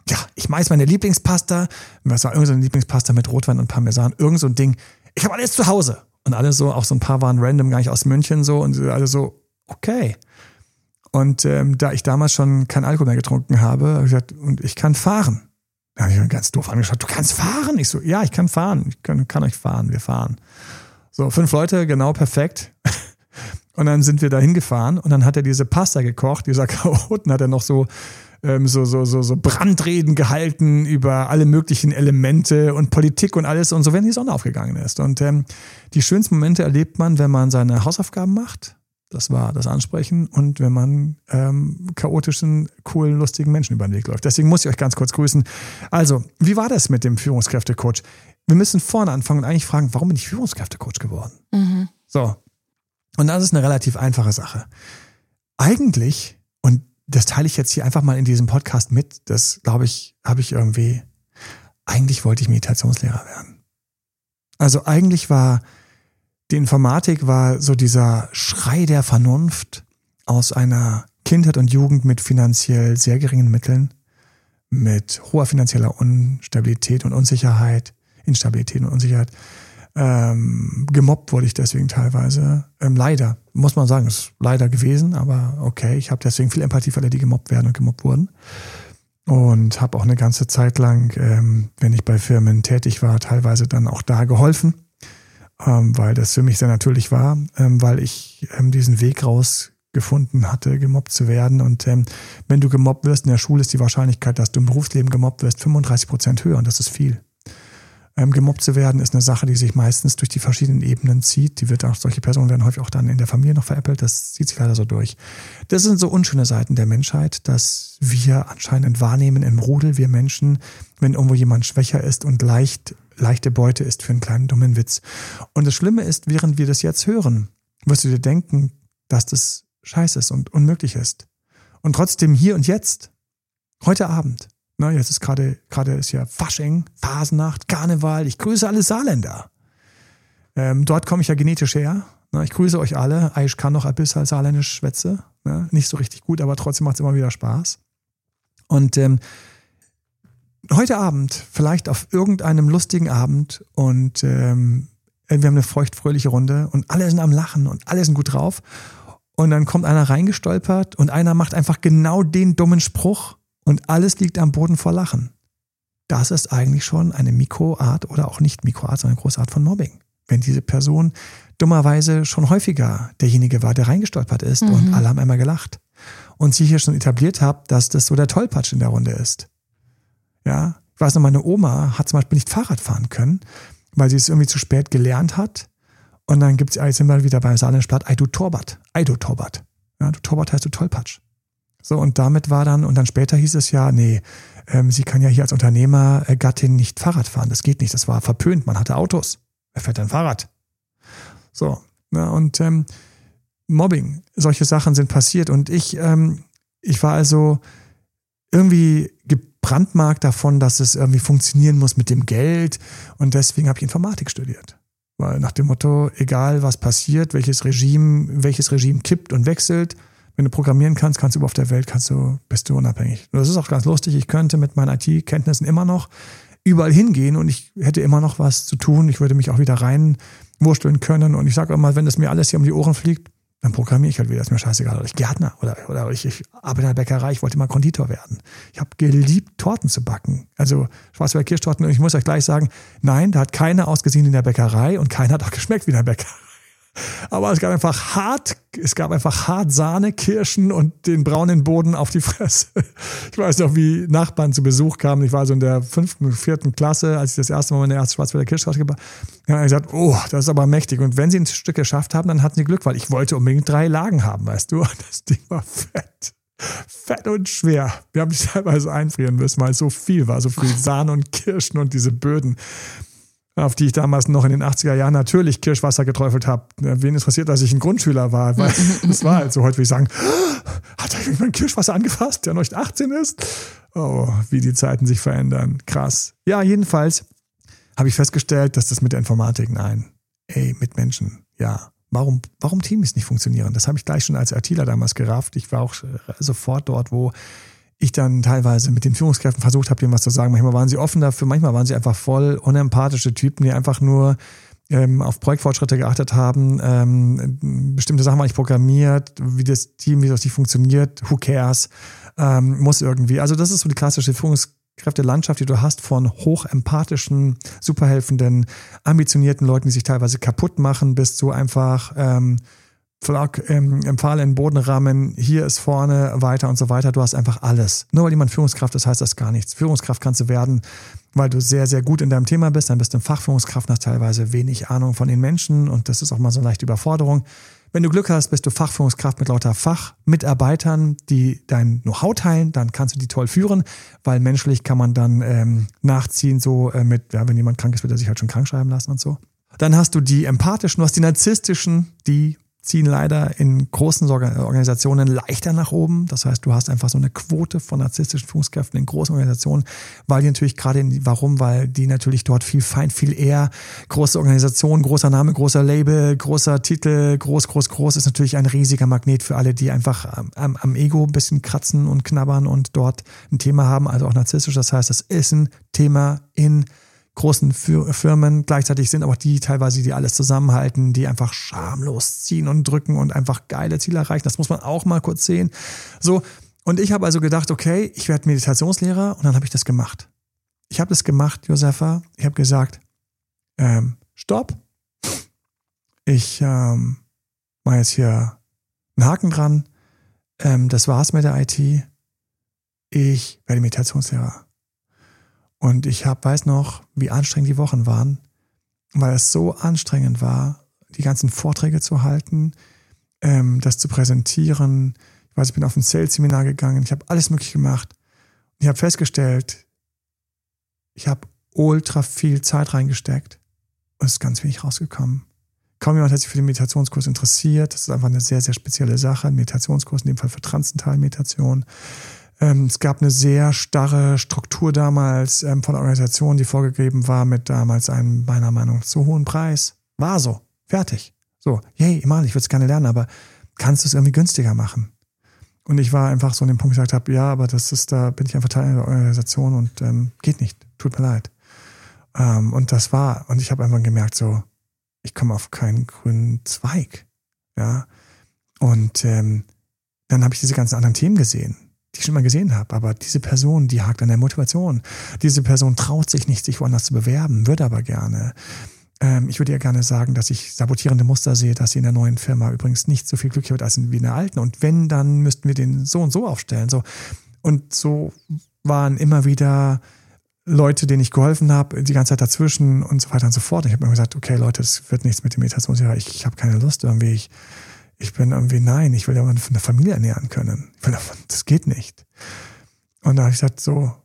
Ja, ich mache jetzt meine Lieblingspasta. Was war irgendeine so Lieblingspasta mit Rotwein und Parmesan? Irgend so ein Ding. Ich habe alles zu Hause. Und alle so, auch so ein paar waren random, gar nicht aus München so. Und alle so, okay. Und ähm, da ich damals schon kein Alkohol mehr getrunken habe, habe ich gesagt, und ich kann fahren. Da habe ich ganz doof angeschaut, du kannst fahren? Ich so, ja, ich kann fahren. Ich kann, kann euch fahren, wir fahren. So, So, fünf Leute, genau perfekt. [LAUGHS] Und dann sind wir da hingefahren und dann hat er diese Pasta gekocht, dieser [LAUGHS] Chaoten hat er noch so, ähm, so, so, so, so Brandreden gehalten über alle möglichen Elemente und Politik und alles und so, wenn die Sonne aufgegangen ist. Und ähm, die schönsten Momente erlebt man, wenn man seine Hausaufgaben macht. Das war das Ansprechen und wenn man ähm, chaotischen, coolen, lustigen Menschen über den Weg läuft. Deswegen muss ich euch ganz kurz grüßen. Also, wie war das mit dem Führungskräftecoach? Wir müssen vorne anfangen und eigentlich fragen, warum bin ich Führungskräftecoach geworden? Mhm. So. Und das ist eine relativ einfache Sache. Eigentlich, und das teile ich jetzt hier einfach mal in diesem Podcast mit, das glaube ich, habe ich irgendwie, eigentlich wollte ich Meditationslehrer werden. Also eigentlich war, die Informatik war so dieser Schrei der Vernunft aus einer Kindheit und Jugend mit finanziell sehr geringen Mitteln, mit hoher finanzieller Unstabilität und Unsicherheit, Instabilität und Unsicherheit. Ähm, gemobbt wurde ich deswegen teilweise. Ähm, leider, muss man sagen, ist leider gewesen, aber okay, ich habe deswegen viel Empathie für alle, die gemobbt werden und gemobbt wurden. Und habe auch eine ganze Zeit lang, ähm, wenn ich bei Firmen tätig war, teilweise dann auch da geholfen, ähm, weil das für mich sehr natürlich war, ähm, weil ich ähm, diesen Weg rausgefunden hatte, gemobbt zu werden. Und ähm, wenn du gemobbt wirst in der Schule, ist die Wahrscheinlichkeit, dass du im Berufsleben gemobbt wirst, 35 Prozent höher und das ist viel. Ähm, gemobbt zu werden ist eine Sache, die sich meistens durch die verschiedenen Ebenen zieht. Die wird auch, solche Personen werden häufig auch dann in der Familie noch veräppelt. Das zieht sich leider so durch. Das sind so unschöne Seiten der Menschheit, dass wir anscheinend wahrnehmen im Rudel, wir Menschen, wenn irgendwo jemand schwächer ist und leicht, leichte Beute ist für einen kleinen dummen Witz. Und das Schlimme ist, während wir das jetzt hören, wirst du dir denken, dass das scheiße ist und unmöglich ist. Und trotzdem hier und jetzt, heute Abend, na, jetzt ist gerade, gerade ist ja Fasching, Phasennacht, Karneval. Ich grüße alle Saarländer. Ähm, dort komme ich ja genetisch her. Na, ich grüße euch alle. Ich kann noch ein bisschen saarländisch schwätze. Na, nicht so richtig gut, aber trotzdem macht es immer wieder Spaß. Und ähm, heute Abend, vielleicht auf irgendeinem lustigen Abend und ähm, wir haben eine feuchtfröhliche Runde und alle sind am Lachen und alle sind gut drauf. Und dann kommt einer reingestolpert und einer macht einfach genau den dummen Spruch und alles liegt am Boden vor Lachen. Das ist eigentlich schon eine Mikroart oder auch nicht Mikroart, sondern eine große Art von Mobbing. Wenn diese Person dummerweise schon häufiger derjenige war, der reingestolpert ist mhm. und alle haben einmal gelacht. Und sie hier schon etabliert habt, dass das so der Tollpatsch in der Runde ist. Ja, ich weiß noch, meine Oma hat zum Beispiel nicht Fahrrad fahren können, weil sie es irgendwie zu spät gelernt hat. Und dann gibt es jetzt immer wieder beim Saarländischen Ei du Torbat. Ei du Torbat. Ja, du Torbat heißt du Tollpatsch. So, und damit war dann, und dann später hieß es ja, nee, ähm, sie kann ja hier als Unternehmergattin nicht Fahrrad fahren. Das geht nicht, das war verpönt, man hatte Autos. Wer fährt denn Fahrrad? So, na, und ähm, Mobbing, solche Sachen sind passiert. Und ich, ähm, ich war also irgendwie gebrandmarkt davon, dass es irgendwie funktionieren muss mit dem Geld. Und deswegen habe ich Informatik studiert. Weil nach dem Motto, egal was passiert, welches Regime, welches Regime kippt und wechselt, wenn du programmieren kannst, kannst du auf der Welt, kannst du, bist du unabhängig. Und das ist auch ganz lustig. Ich könnte mit meinen IT-Kenntnissen immer noch überall hingehen und ich hätte immer noch was zu tun. Ich würde mich auch wieder reinwursteln können. Und ich sage immer, wenn das mir alles hier um die Ohren fliegt, dann programmiere ich halt wieder. Ist mir scheißegal. Oder ich Gärtner oder, oder ich, ich arbeite in der Bäckerei. Ich wollte immer Konditor werden. Ich habe geliebt, Torten zu backen. Also Schwarzwälder Kirschtorten. Und ich muss euch gleich sagen, nein, da hat keiner ausgesehen in der Bäckerei und keiner hat auch geschmeckt wie in der Bäckerei. Aber es gab einfach hart, es gab einfach hart Sahne, Kirschen und den braunen Boden auf die Fresse. Ich weiß noch, wie Nachbarn zu Besuch kamen. Ich war so in der fünften, vierten Klasse, als ich das erste Mal meine erste Schwarzwälder Kirschtorte gebaut habe. Dann gesagt, oh, das ist aber mächtig. Und wenn sie ein Stück geschafft haben, dann hatten sie Glück, weil ich wollte unbedingt drei Lagen haben, weißt du. Und das Ding war fett. Fett und schwer. Wir haben mich teilweise einfrieren müssen, weil es so viel war. So viel [LAUGHS] Sahne und Kirschen und diese Böden auf die ich damals noch in den 80er Jahren natürlich Kirschwasser geträufelt habe. Wen interessiert, dass ich ein Grundschüler war? [LAUGHS] Weil das war halt so, heute würde ich sagen, [GASPS] hat er irgendwann Kirschwasser angefasst, der noch nicht 18 ist? Oh, wie die Zeiten sich verändern. Krass. Ja, jedenfalls habe ich festgestellt, dass das mit der Informatik, nein, ey, mit Menschen, ja. Warum, warum Teams nicht funktionieren? Das habe ich gleich schon als ITler damals gerafft. Ich war auch sofort dort, wo ich dann teilweise mit den Führungskräften versucht habe, denen was zu sagen. Manchmal waren sie offen dafür, manchmal waren sie einfach voll unempathische Typen, die einfach nur ähm, auf Projektfortschritte geachtet haben, ähm, bestimmte Sachen waren nicht programmiert, wie das Team, wie das nicht funktioniert, who cares, ähm, muss irgendwie. Also das ist so die klassische Führungs Führungskräftelandschaft, die du hast von hochempathischen, superhelfenden, ambitionierten Leuten, die sich teilweise kaputt machen, bis zu einfach ähm, Flock ähm, im Pfahl in den Boden rammen, hier ist vorne, weiter und so weiter. Du hast einfach alles. Nur weil jemand Führungskraft ist, heißt das gar nichts. Führungskraft kannst du werden, weil du sehr, sehr gut in deinem Thema bist. Dann bist du Fachführungskraft, hast teilweise wenig Ahnung von den Menschen und das ist auch mal so eine leichte Überforderung. Wenn du Glück hast, bist du Fachführungskraft mit lauter Fachmitarbeitern, die dein Know-how teilen, dann kannst du die toll führen, weil menschlich kann man dann ähm, nachziehen, so äh, mit, ja, wenn jemand krank ist, wird er sich halt schon krank schreiben lassen und so. Dann hast du die empathischen, du hast die narzisstischen, die ziehen leider in großen Organisationen leichter nach oben. Das heißt, du hast einfach so eine Quote von narzisstischen Führungskräften in großen Organisationen, weil die natürlich gerade, in, warum? Weil die natürlich dort viel fein, viel eher große Organisation, großer Name, großer Label, großer Titel, groß, groß, groß ist natürlich ein riesiger Magnet für alle, die einfach am, am Ego ein bisschen kratzen und knabbern und dort ein Thema haben, also auch narzisstisch. Das heißt, das ist ein Thema in großen Firmen. Gleichzeitig sind auch die teilweise, die alles zusammenhalten, die einfach schamlos ziehen und drücken und einfach geile Ziele erreichen. Das muss man auch mal kurz sehen. So. Und ich habe also gedacht, okay, ich werde Meditationslehrer und dann habe ich das gemacht. Ich habe das gemacht, Josefa. Ich habe gesagt, ähm, stopp. Ich ähm, mache jetzt hier einen Haken dran. Ähm, das war's mit der IT. Ich werde Meditationslehrer. Und ich hab, weiß noch, wie anstrengend die Wochen waren, weil es so anstrengend war, die ganzen Vorträge zu halten, ähm, das zu präsentieren. Ich weiß, ich bin auf ein Sales-Seminar gegangen, ich habe alles möglich gemacht. Und ich habe festgestellt, ich habe ultra viel Zeit reingesteckt und es ist ganz wenig rausgekommen. Kaum jemand hat sich für den Meditationskurs interessiert. Das ist einfach eine sehr, sehr spezielle Sache. Ein Meditationskurs, in dem Fall für Transzentral-Meditation. Ähm, es gab eine sehr starre Struktur damals ähm, von der Organisation, die vorgegeben war mit damals einem, meiner Meinung nach, zu hohen Preis. War so. Fertig. So, hey, Imal, ich würde es gerne lernen, aber kannst du es irgendwie günstiger machen? Und ich war einfach so an dem Punkt, gesagt habe, ja, aber das ist, da bin ich einfach Teil der Organisation und ähm, geht nicht. Tut mir leid. Ähm, und das war, und ich habe einfach gemerkt, so, ich komme auf keinen grünen Zweig. Ja. Und ähm, dann habe ich diese ganzen anderen Themen gesehen die ich schon mal gesehen habe. Aber diese Person, die hakt an der Motivation. Diese Person traut sich nicht, sich woanders zu bewerben, würde aber gerne. Ähm, ich würde ja gerne sagen, dass ich sabotierende Muster sehe, dass sie in der neuen Firma übrigens nicht so viel glücklicher wird als in, wie in der alten. Und wenn, dann müssten wir den so und so aufstellen. So. Und so waren immer wieder Leute, denen ich geholfen habe, die ganze Zeit dazwischen und so weiter und so fort. Ich habe mir gesagt, okay, Leute, es wird nichts mit dem Meditationslehrer. Ich, ich habe keine Lust irgendwie. Ich, ich bin irgendwie, nein, ich will ja eine Familie ernähren können. das geht nicht. Und da habe ich gesagt, so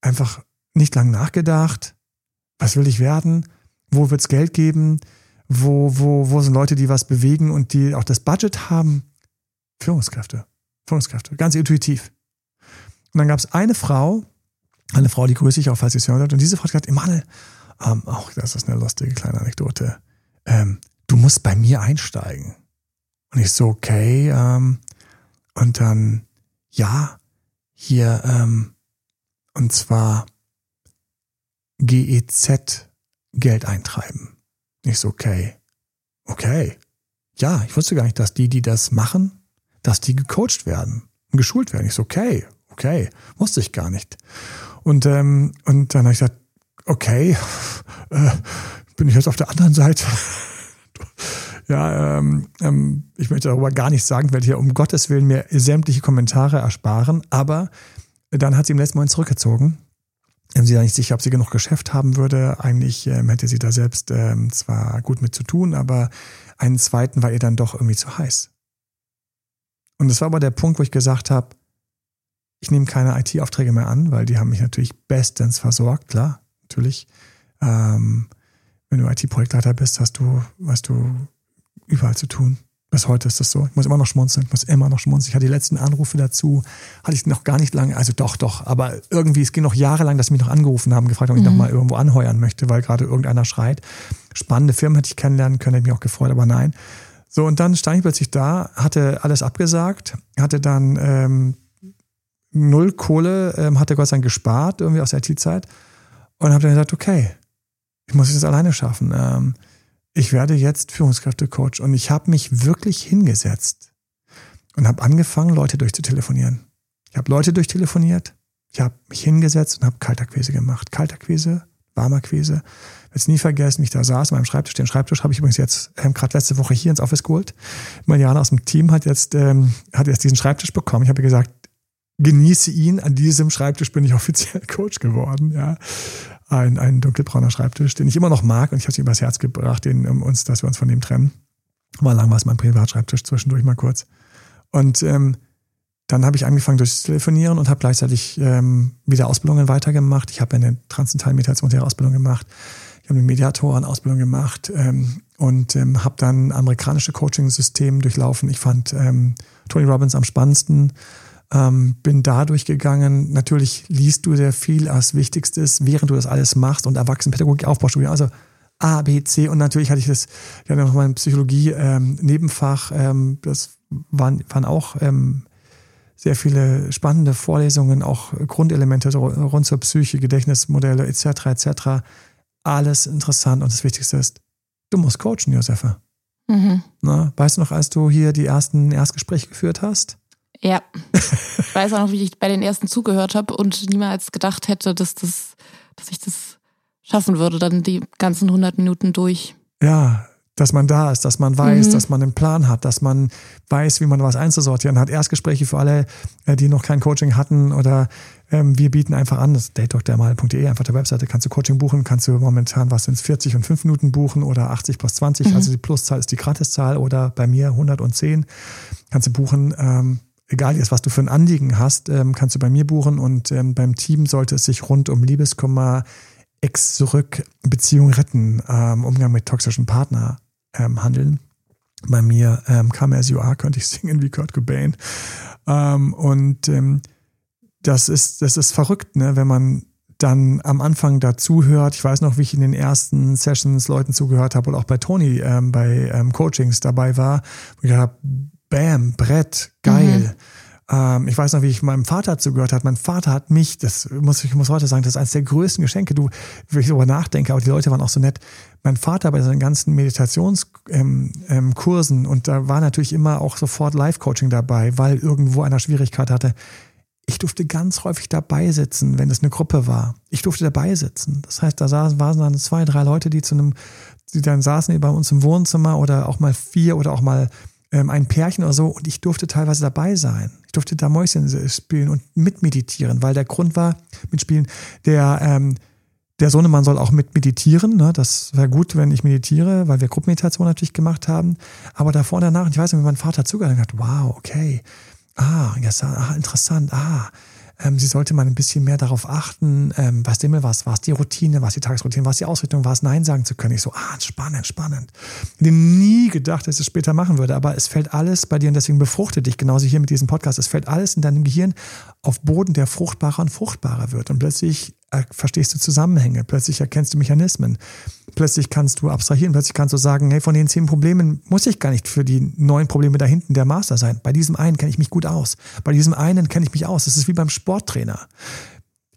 einfach nicht lang nachgedacht. Was will ich werden? Wo wird es Geld geben? Wo, wo, wo sind Leute, die was bewegen und die auch das Budget haben? Führungskräfte. Führungskräfte. Ganz intuitiv. Und dann gab es eine Frau, eine Frau, die grüße ich auch, falls sie es hört, und diese Frau hat gesagt, Emanuel, ähm, auch das ist eine lustige kleine Anekdote, ähm, du musst bei mir einsteigen. Und ich so, okay, ähm, und dann, ja, hier, ähm, und zwar GEZ Geld eintreiben. Ich so, okay, okay. Ja, ich wusste gar nicht, dass die, die das machen, dass die gecoacht werden und geschult werden. Ich so, okay, okay, wusste ich gar nicht. Und, ähm, und dann habe ich gesagt, okay, [LAUGHS] äh, bin ich jetzt auf der anderen Seite. Ja, ähm, ähm, ich möchte darüber gar nichts sagen, weil hier um Gottes Willen mir sämtliche Kommentare ersparen. Aber dann hat sie im letzten Moment zurückgezogen. Ähm, sie war nicht sicher, ob sie genug Geschäft haben würde. Eigentlich ähm, hätte sie da selbst ähm, zwar gut mit zu tun, aber einen zweiten war ihr dann doch irgendwie zu heiß. Und das war aber der Punkt, wo ich gesagt habe, ich nehme keine IT-Aufträge mehr an, weil die haben mich natürlich bestens versorgt, klar, natürlich. Ähm, wenn du IT-Projektleiter bist, hast du, hast du überall zu tun. Bis heute ist das so. Ich muss immer noch schmunzeln, ich muss immer noch schmunzeln. Ich hatte die letzten Anrufe dazu, hatte ich noch gar nicht lange, also doch, doch, aber irgendwie, es ging noch jahrelang, dass sie mich noch angerufen haben, gefragt, ob ich mhm. noch mal irgendwo anheuern möchte, weil gerade irgendeiner schreit. Spannende Firmen hätte ich kennenlernen können, hätte mich auch gefreut, aber nein. So, und dann stand ich plötzlich da, hatte alles abgesagt, hatte dann ähm, null Kohle, ähm, hatte Gott sei Dank gespart, irgendwie aus der IT-Zeit und habe dann gesagt, okay, ich muss es jetzt alleine schaffen. Ähm, ich werde jetzt Führungskräftecoach und ich habe mich wirklich hingesetzt und habe angefangen, Leute durchzutelefonieren. Ich habe Leute durchtelefoniert, ich habe mich hingesetzt und habe Kaltakquise gemacht. Kaltakquise, Warmakquise. Jetzt nie vergessen, ich da saß an meinem Schreibtisch. Den Schreibtisch habe ich übrigens jetzt ähm, gerade letzte Woche hier ins Office geholt. Mariana aus dem Team hat jetzt, ähm, hat jetzt diesen Schreibtisch bekommen. Ich habe gesagt, genieße ihn. An diesem Schreibtisch bin ich [LAUGHS] offiziell Coach geworden. Ja, ein, ein dunkelbrauner Schreibtisch, den ich immer noch mag und ich habe es ihm übers Herz gebracht, den, um uns, dass wir uns von dem trennen. War lang war es mein Privatschreibtisch zwischendurch mal kurz. Und ähm, dann habe ich angefangen durchzutelefonieren und habe gleichzeitig ähm, wieder Ausbildungen weitergemacht. Ich habe eine transzentale Ausbildung gemacht. Ich habe eine Mediatoren-Ausbildung gemacht ähm, und ähm, habe dann amerikanische Coaching-Systeme durchlaufen. Ich fand ähm, Tony Robbins am spannendsten ähm, bin da durchgegangen. Natürlich liest du sehr viel als Wichtigstes, während du das alles machst und Erwachsenenpädagogik Aufbaustudium. Also A, B, C und natürlich hatte ich das, ich hatte noch mal ein Psychologie-Nebenfach. Ähm, ähm, das waren, waren auch ähm, sehr viele spannende Vorlesungen, auch Grundelemente rund zur Psyche, Gedächtnismodelle etc. etc. Alles interessant und das Wichtigste ist, du musst coachen, Josefa. Mhm. Na, weißt du noch, als du hier die ersten Erstgespräche geführt hast? Ja. Ich weiß auch noch, wie ich bei den ersten zugehört habe und niemals gedacht hätte, dass, das, dass ich das schaffen würde, dann die ganzen 100 Minuten durch. Ja, dass man da ist, dass man weiß, mhm. dass man einen Plan hat, dass man weiß, wie man was einzusortieren hat. Erstgespräche für alle, äh, die noch kein Coaching hatten oder ähm, wir bieten einfach an, das ist datedoktermal.de, einfach der Webseite, kannst du Coaching buchen, kannst du momentan, was sind es, 40 und 5 Minuten buchen oder 80 plus 20, mhm. also die Pluszahl ist die Gratiszahl oder bei mir 110 kannst du buchen. Ähm, egal jetzt, was du für ein Anliegen hast, ähm, kannst du bei mir buchen und ähm, beim Team sollte es sich rund um Liebeskummer, Ex zurück, Beziehung retten, ähm, Umgang mit toxischen Partner handeln. Bei mir Come As You Are könnte ich [LAUGHS] singen wie Kurt Cobain. Und das ist, das ist verrückt, ne, wenn man dann am Anfang dazu hört. Ich weiß noch, wie ich in den ersten Sessions Leuten zugehört habe oder auch bei Tony ähm, bei ähm, Coachings dabei war. Und ich habe Bam, Brett, geil. Mhm. Ähm, ich weiß noch, wie ich meinem Vater zugehört habe. Mein Vater hat mich, das muss ich muss heute sagen, das ist eines der größten Geschenke. Du, wenn ich darüber nachdenke, aber die Leute waren auch so nett. Mein Vater bei seinen ganzen Meditationskursen ähm, ähm, und da war natürlich immer auch sofort Live-Coaching dabei, weil irgendwo einer Schwierigkeit hatte. Ich durfte ganz häufig dabei sitzen, wenn es eine Gruppe war. Ich durfte dabei sitzen. Das heißt, da saßen, waren dann zwei, drei Leute, die zu einem, die dann saßen bei uns im Wohnzimmer oder auch mal vier oder auch mal ähm, ein Pärchen oder so und ich durfte teilweise dabei sein. Ich durfte da Mäuschen spielen und mitmeditieren, weil der Grund war, mitspielen, der, ähm, der Sohnemann soll auch mit meditieren. Ne? Das wäre gut, wenn ich meditiere, weil wir Gruppenmeditation natürlich gemacht haben. Aber davor und danach, ich weiß nicht, wie mein Vater zugehört hat, wow, okay. Ah, yes, ah, interessant, ah ähm, sie sollte mal ein bisschen mehr darauf achten, ähm, was dem was, war es die Routine, was die Tagesroutine, was die Ausrichtung, was Nein sagen zu können. Ich so, ah, spannend, spannend. Ich hätte nie gedacht, dass ich es später machen würde, aber es fällt alles bei dir und deswegen befruchtet dich, genauso hier mit diesem Podcast, es fällt alles in deinem Gehirn auf Boden, der fruchtbarer und fruchtbarer wird. Und plötzlich verstehst du Zusammenhänge, plötzlich erkennst du Mechanismen, plötzlich kannst du abstrahieren, plötzlich kannst du sagen, hey, von den zehn Problemen muss ich gar nicht für die neun Probleme da hinten der Master sein. Bei diesem einen kenne ich mich gut aus. Bei diesem einen kenne ich mich aus. Das ist wie beim Sporttrainer.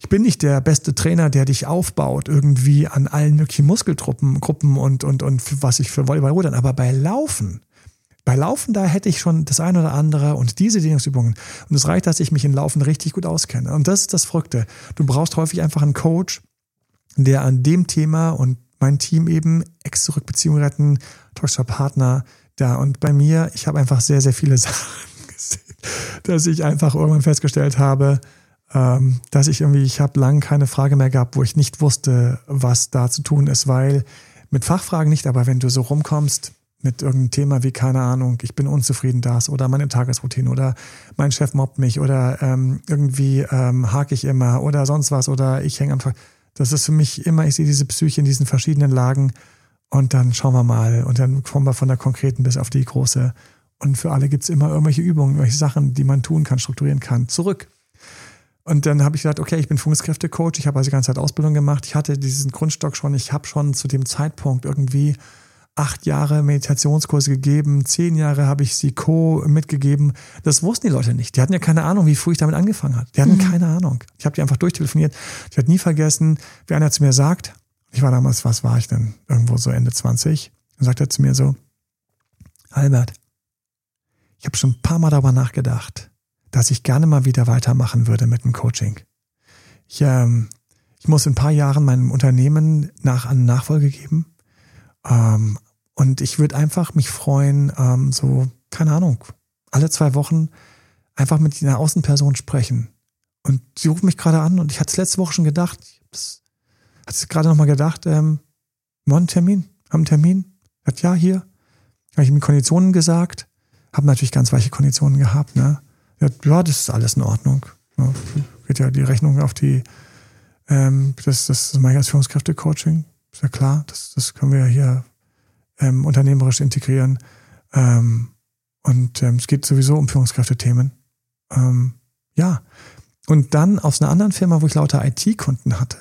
Ich bin nicht der beste Trainer, der dich aufbaut, irgendwie an allen möglichen Muskelgruppen Gruppen und, und, und was ich für Volleyball rudern. Aber bei Laufen, bei Laufen, da hätte ich schon das eine oder andere und diese Dehnungsübungen. Und es reicht, dass ich mich in Laufen richtig gut auskenne. Und das ist das Verrückte. Du brauchst häufig einfach einen Coach, der an dem Thema und mein Team eben Ex-Zurückbeziehung retten, toxischer Partner da. Und bei mir, ich habe einfach sehr, sehr viele [LAUGHS] Sachen gesehen, dass ich einfach irgendwann festgestellt habe, ähm, dass ich irgendwie, ich habe lange keine Frage mehr gehabt, wo ich nicht wusste, was da zu tun ist, weil mit Fachfragen nicht, aber wenn du so rumkommst, mit irgendeinem Thema wie, keine Ahnung, ich bin unzufrieden das oder meine Tagesroutine oder mein Chef mobbt mich oder ähm, irgendwie ähm, hake ich immer oder sonst was oder ich hänge Ver Das ist für mich immer, ich sehe diese Psyche in diesen verschiedenen Lagen und dann schauen wir mal und dann kommen wir von der konkreten bis auf die große. Und für alle gibt's immer irgendwelche Übungen, irgendwelche Sachen, die man tun kann, strukturieren kann. Zurück. Und dann habe ich gesagt, okay, ich bin Führungskräftecoach, ich habe also die ganze Zeit Ausbildung gemacht, ich hatte diesen Grundstock schon, ich habe schon zu dem Zeitpunkt irgendwie acht Jahre Meditationskurse gegeben, zehn Jahre habe ich sie Co. mitgegeben. Das wussten die Leute nicht. Die hatten ja keine Ahnung, wie früh ich damit angefangen habe. Die hatten mhm. keine Ahnung. Ich habe die einfach durchtelefoniert. Ich werde nie vergessen, wie einer zu mir sagt, ich war damals, was war ich denn? Irgendwo so Ende 20. Dann sagt er zu mir so, Albert, ich habe schon ein paar Mal darüber nachgedacht, dass ich gerne mal wieder weitermachen würde mit dem Coaching. ich, ähm, ich muss in ein paar Jahren meinem Unternehmen nach an Nachfolge geben. Ähm, und ich würde einfach mich freuen, ähm, so, keine Ahnung, alle zwei Wochen einfach mit einer Außenperson sprechen. Und sie ruft mich gerade an und ich hatte es letzte Woche schon gedacht, ich hatte es gerade nochmal gedacht, ähm, einen Termin, haben einen Termin. Hat ja, hier. Habe ich ihm Konditionen gesagt, habe natürlich ganz weiche Konditionen gehabt, ne? Ja, das ist alles in Ordnung. Ja, geht ja die Rechnung auf die, ähm, das, das mache ich als Führungskräfte-Coaching. Ist ja klar, das, das können wir ja hier ähm, unternehmerisch integrieren. Ähm, und ähm, es geht sowieso um Führungskräftethemen. Ähm, ja. Und dann aus einer anderen Firma, wo ich lauter IT-Kunden hatte,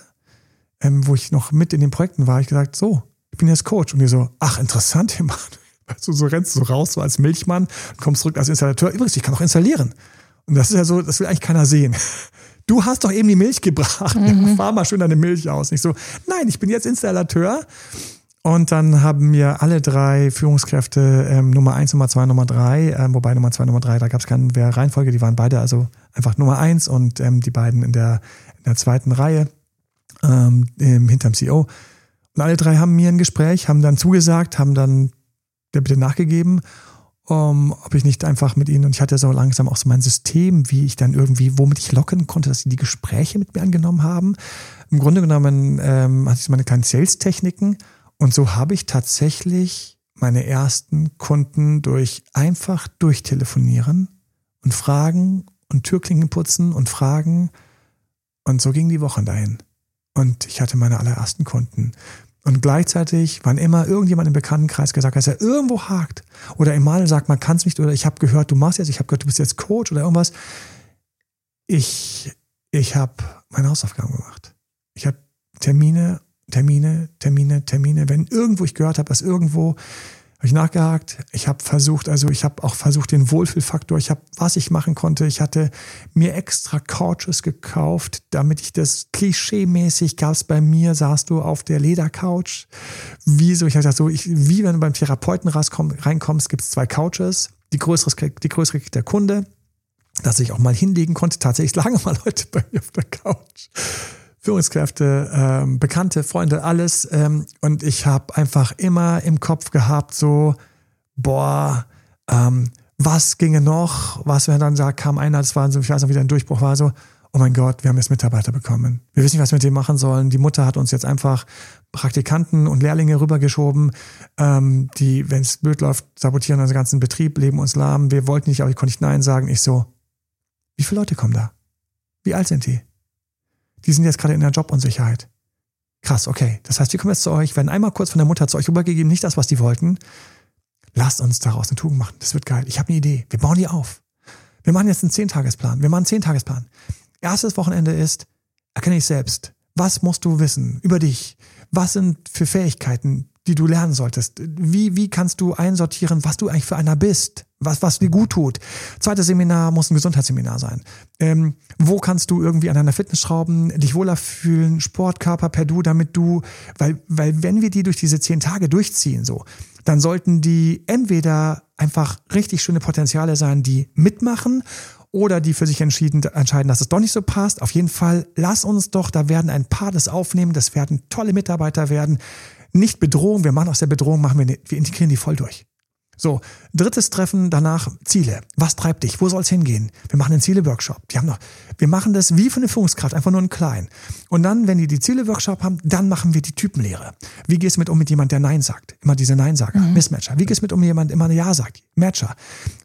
ähm, wo ich noch mit in den Projekten war, ich gesagt, so, ich bin jetzt Coach. Und die so, ach, interessant, [LAUGHS] Mann. Also so rennst du raus, so als Milchmann und kommst zurück als Installateur. Übrigens, ich kann auch installieren. Und das ist ja so, das will eigentlich keiner sehen. Du hast doch eben die Milch gebracht. Mhm. [LAUGHS] Fahr mal schön deine Milch aus. Nicht so, nein, ich bin jetzt Installateur. Und dann haben wir alle drei Führungskräfte ähm, Nummer eins, Nummer zwei, Nummer drei, ähm, wobei Nummer zwei, Nummer drei, da gab es keine Reihenfolge, die waren beide also einfach Nummer eins und ähm, die beiden in der, in der zweiten Reihe ähm, hinterm CEO. Und alle drei haben mir ein Gespräch, haben dann zugesagt, haben dann der Bitte nachgegeben, um, ob ich nicht einfach mit ihnen, und ich hatte so langsam auch so mein System, wie ich dann irgendwie, womit ich locken konnte, dass sie die Gespräche mit mir angenommen haben. Im Grunde genommen ähm, hatte ich meine kleinen Sales-Techniken und so habe ich tatsächlich meine ersten Kunden durch einfach durchtelefonieren und fragen und Türklingen putzen und fragen. Und so ging die Wochen dahin. Und ich hatte meine allerersten Kunden. Und gleichzeitig, wann immer irgendjemand im Bekanntenkreis gesagt hat, dass er irgendwo hakt oder einmal sagt, man kann es nicht oder ich habe gehört, du machst jetzt, ich habe gehört, du bist jetzt Coach oder irgendwas. Ich, ich habe meine Hausaufgaben gemacht. Ich habe Termine, Termine, Termine, Termine. Wenn irgendwo ich gehört habe, dass irgendwo habe ich nachgehakt. Ich habe versucht, also ich habe auch versucht, den Wohlfühlfaktor, ich habe, was ich machen konnte. Ich hatte mir extra Couches gekauft, damit ich das klischee-mäßig gab es bei mir, saßt du auf der Ledercouch. Wie so, ich habe gesagt, so, ich, wie wenn du beim Therapeuten reinkommst, gibt es zwei Couches. Die größere, die größere kriegt der Kunde, dass ich auch mal hinlegen konnte. Tatsächlich lagen [LAUGHS] mal Leute bei mir auf der Couch. Führungskräfte, ähm, Bekannte, Freunde, alles. Ähm, und ich habe einfach immer im Kopf gehabt, so, boah, ähm, was ginge noch? Was wir dann sagt, kam einer, das war so, ich weiß noch, wie ein Durchbruch war, so, oh mein Gott, wir haben jetzt Mitarbeiter bekommen. Wir wissen nicht, was wir mit dem machen sollen. Die Mutter hat uns jetzt einfach Praktikanten und Lehrlinge rübergeschoben, ähm, die, wenn es blöd läuft, sabotieren unseren ganzen Betrieb, leben uns lahm. Wir wollten nicht, aber ich konnte nicht Nein sagen. Ich so, wie viele Leute kommen da? Wie alt sind die? Die sind jetzt gerade in der Jobunsicherheit. Krass, okay. Das heißt, wir kommen jetzt zu euch, werden einmal kurz von der Mutter zu euch rübergegeben, nicht das, was die wollten. Lasst uns daraus eine Tugend machen. Das wird geil. Ich habe eine Idee. Wir bauen die auf. Wir machen jetzt einen Zehntagesplan. Wir machen einen Zehntagesplan. Erstes Wochenende ist, erkenne dich selbst. Was musst du wissen über dich? Was sind für Fähigkeiten, die du lernen solltest? Wie, wie kannst du einsortieren, was du eigentlich für einer bist? Was, was dir gut tut? Zweites Seminar muss ein Gesundheitsseminar sein. Ähm, wo kannst du irgendwie an deiner Fitness schrauben, dich wohler fühlen, Sportkörper per Du, damit du, weil, weil wenn wir die durch diese zehn Tage durchziehen, so, dann sollten die entweder einfach richtig schöne Potenziale sein, die mitmachen oder die für sich entschieden, entscheiden, dass es doch nicht so passt. Auf jeden Fall, lass uns doch, da werden ein paar das aufnehmen, das werden tolle Mitarbeiter werden, nicht Bedrohung, wir machen aus der Bedrohung, machen wir, wir integrieren die voll durch. So, drittes Treffen, danach Ziele. Was treibt dich? Wo soll es hingehen? Wir machen einen Ziele-Workshop. Die haben noch, wir machen das wie für eine Führungskraft, einfach nur einen kleinen. Und dann, wenn die die Ziele-Workshop haben, dann machen wir die Typenlehre. Wie gehst du mit um mit jemand, der Nein sagt? Immer diese Nein-Sager, mhm. Mismatcher. Wie gehst du mit um jemand, der immer Ja sagt? Matcher.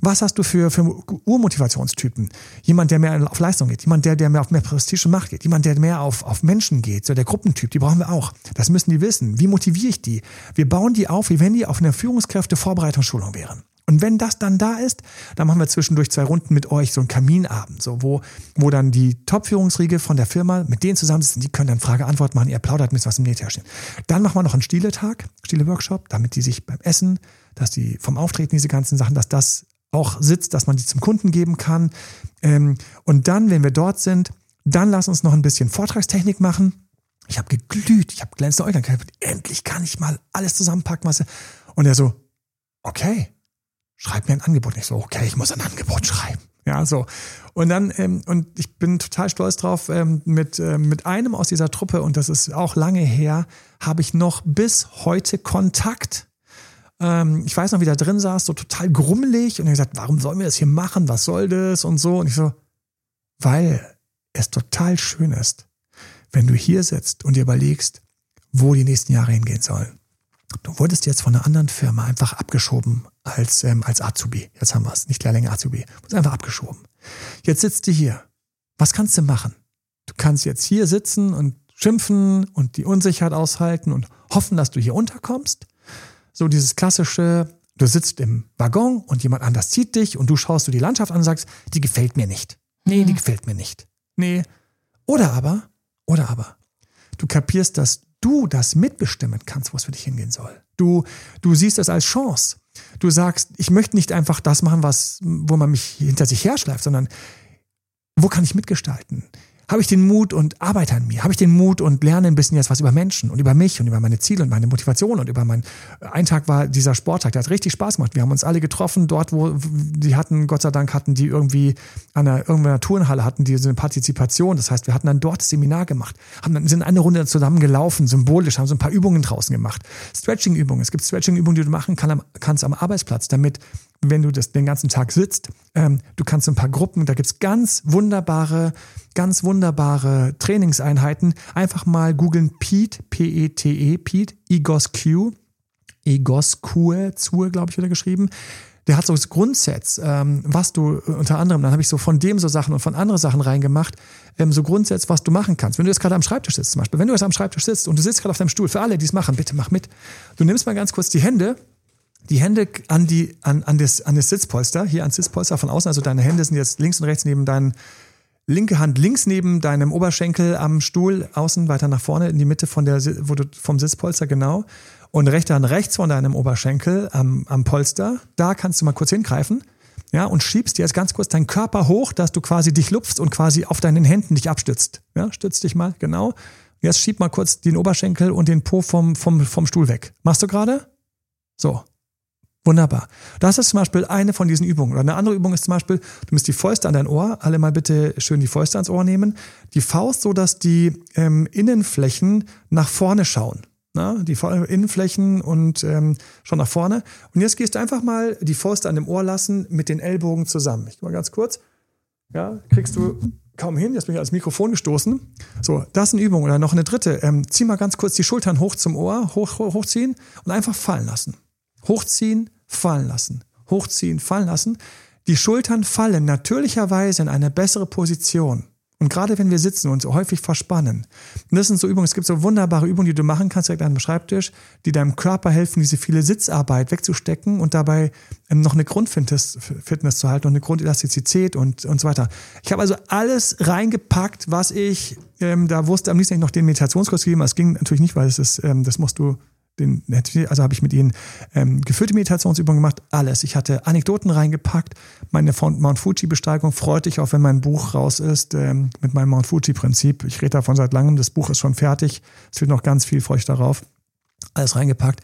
Was hast du für, für Urmotivationstypen? Jemand, der mehr auf Leistung geht. Jemand, der, der mehr auf mehr Prestige und Macht geht. Jemand, der mehr auf, auf Menschen geht. So der Gruppentyp, die brauchen wir auch. Das müssen die wissen. Wie motiviere ich die? Wir bauen die auf, wie wenn die auf einer Führungskräfte-Vorbereitungsschulung wären. Und wenn das dann da ist, dann machen wir zwischendurch zwei Runden mit euch, so einen Kaminabend, so wo, wo dann die Top-Führungsriege von der Firma mit denen zusammensitzen, die können dann Frage-Antwort machen, ihr plaudert mit was im Nähtäschchen. Dann machen wir noch einen Stiele-Tag, Stiele-Workshop, damit die sich beim Essen, dass die vom Auftreten, diese ganzen Sachen, dass das auch sitzt, dass man die zum Kunden geben kann. Ähm, und dann, wenn wir dort sind, dann lass uns noch ein bisschen Vortragstechnik machen. Ich habe geglüht, ich habe glänzende Äuglein gehabt. Endlich kann ich mal alles zusammenpacken. Was und er so, okay, schreib mir ein Angebot. Ich so, okay, ich muss ein Angebot schreiben. Ja, so. Und dann, ähm, und ich bin total stolz drauf, ähm, mit, ähm, mit einem aus dieser Truppe, und das ist auch lange her, habe ich noch bis heute Kontakt. Ähm, ich weiß noch, wie der drin saß, so total grummelig und er gesagt, warum sollen wir das hier machen? Was soll das? Und so. Und ich so, weil es total schön ist, wenn du hier sitzt und dir überlegst, wo die nächsten Jahre hingehen sollen. Du wurdest jetzt von einer anderen Firma einfach abgeschoben als, ähm, als Azubi. Jetzt haben wir es, nicht Lehrling Azubi. Du wurdest einfach abgeschoben. Jetzt sitzt du hier. Was kannst du machen? Du kannst jetzt hier sitzen und schimpfen und die Unsicherheit aushalten und hoffen, dass du hier unterkommst. So dieses klassische, du sitzt im Waggon und jemand anders zieht dich und du schaust du die Landschaft an und sagst, die gefällt mir nicht. Nee, die gefällt mir nicht. Nee. Oder aber, oder aber, du kapierst, dass du das mitbestimmen kannst, wo es für dich hingehen soll. Du, du siehst es als Chance. Du sagst, ich möchte nicht einfach das machen, was, wo man mich hinter sich herschleift, sondern wo kann ich mitgestalten? Habe ich den Mut und arbeite an mir? Habe ich den Mut und lerne ein bisschen jetzt was über Menschen und über mich und über meine Ziele und meine Motivation und über mein. Ein Tag war dieser Sporttag, der hat richtig Spaß gemacht. Wir haben uns alle getroffen dort, wo die hatten, Gott sei Dank hatten die irgendwie an einer irgendeiner Turnhalle hatten die so eine Partizipation. Das heißt, wir hatten dann dort das Seminar gemacht, haben dann sind eine Runde zusammen gelaufen, symbolisch, haben so ein paar Übungen draußen gemacht. Stretching-Übungen. Es gibt Stretching-Übungen, die du machen kannst am Arbeitsplatz, damit wenn du das den ganzen Tag sitzt. Ähm, du kannst ein paar Gruppen, da gibt's ganz wunderbare, ganz wunderbare Trainingseinheiten. Einfach mal googeln Pete, P-E-T-E, Pete, Egos Q, Egos Q, Zue, glaube ich, wieder geschrieben. Der hat so Grundsets, ähm, was du unter anderem, dann habe ich so von dem so Sachen und von anderen Sachen reingemacht, ähm, so Grundsets, was du machen kannst. Wenn du jetzt gerade am Schreibtisch sitzt zum Beispiel, wenn du jetzt am Schreibtisch sitzt und du sitzt gerade auf deinem Stuhl, für alle, die es machen, bitte mach mit. Du nimmst mal ganz kurz die Hände die Hände an die an, an das an das Sitzpolster, hier ans Sitzpolster von außen, also deine Hände sind jetzt links und rechts neben deinen linke Hand links neben deinem Oberschenkel am Stuhl, außen weiter nach vorne in die Mitte von der wo du vom Sitzpolster genau und rechte Hand rechts von deinem Oberschenkel am, am Polster. Da kannst du mal kurz hingreifen. Ja, und schiebst jetzt ganz kurz deinen Körper hoch, dass du quasi dich lupfst und quasi auf deinen Händen dich abstützt. Ja, stützt dich mal, genau. Jetzt schieb mal kurz den Oberschenkel und den Po vom, vom, vom Stuhl weg. Machst du gerade? So. Wunderbar. Das ist zum Beispiel eine von diesen Übungen. Oder eine andere Übung ist zum Beispiel, du misst die Fäuste an dein Ohr. Alle mal bitte schön die Fäuste ans Ohr nehmen. Die Faust so, dass die ähm, Innenflächen nach vorne schauen. Na, die Innenflächen und ähm, schon nach vorne. Und jetzt gehst du einfach mal die Fäuste an dem Ohr lassen mit den Ellbogen zusammen. Ich mal ganz kurz. Ja, kriegst du kaum hin. Jetzt bin ich ans Mikrofon gestoßen. So, das ist eine Übung. Oder noch eine dritte. Ähm, zieh mal ganz kurz die Schultern hoch zum Ohr, hoch, hochziehen und einfach fallen lassen. Hochziehen, fallen lassen. Hochziehen, fallen lassen. Die Schultern fallen natürlicherweise in eine bessere Position. Und gerade wenn wir sitzen und so häufig verspannen, das sind so Übungen, es gibt so wunderbare Übungen, die du machen kannst direkt an deinem Schreibtisch, die deinem Körper helfen, diese viele Sitzarbeit wegzustecken und dabei ähm, noch eine Grundfitness Fitness zu halten und eine Grundelastizität und, und so weiter. Ich habe also alles reingepackt, was ich ähm, da wusste. Am liebsten noch den Meditationskurs gegeben. Es ging natürlich nicht, weil es ist, ähm, das musst du den, also habe ich mit ihnen ähm, geführte Meditationsübungen gemacht, alles. Ich hatte Anekdoten reingepackt, meine Mount Fuji-Besteigung. Freut dich auch, wenn mein Buch raus ist ähm, mit meinem Mount Fuji-Prinzip. Ich rede davon seit langem, das Buch ist schon fertig. Es wird noch ganz viel, freue ich darauf. Alles reingepackt.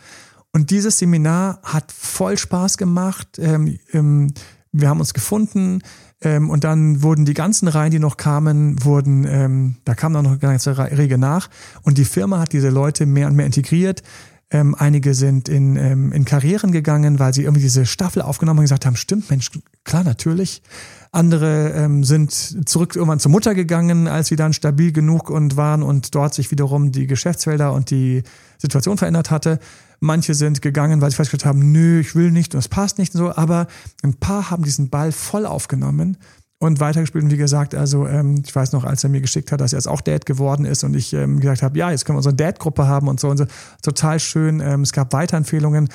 Und dieses Seminar hat voll Spaß gemacht. Ähm, ähm, wir haben uns gefunden ähm, und dann wurden die ganzen Reihen, die noch kamen, wurden, ähm, da kam dann noch eine ganze Regel nach und die Firma hat diese Leute mehr und mehr integriert. Ähm, einige sind in, ähm, in Karrieren gegangen, weil sie irgendwie diese Staffel aufgenommen und gesagt haben, stimmt, Mensch, klar, natürlich. Andere ähm, sind zurück irgendwann zur Mutter gegangen, als sie dann stabil genug und waren und dort sich wiederum die Geschäftsfelder und die Situation verändert hatte. Manche sind gegangen, weil sie festgestellt haben, nö, ich will nicht und es passt nicht und so. Aber ein paar haben diesen Ball voll aufgenommen und weitergespielt. Und wie gesagt, also ähm, ich weiß noch, als er mir geschickt hat, dass er jetzt auch Dad geworden ist und ich ähm, gesagt habe, ja, jetzt können wir unsere Dad-Gruppe haben und so und so. Total schön. Ähm, es gab Weiterempfehlungen.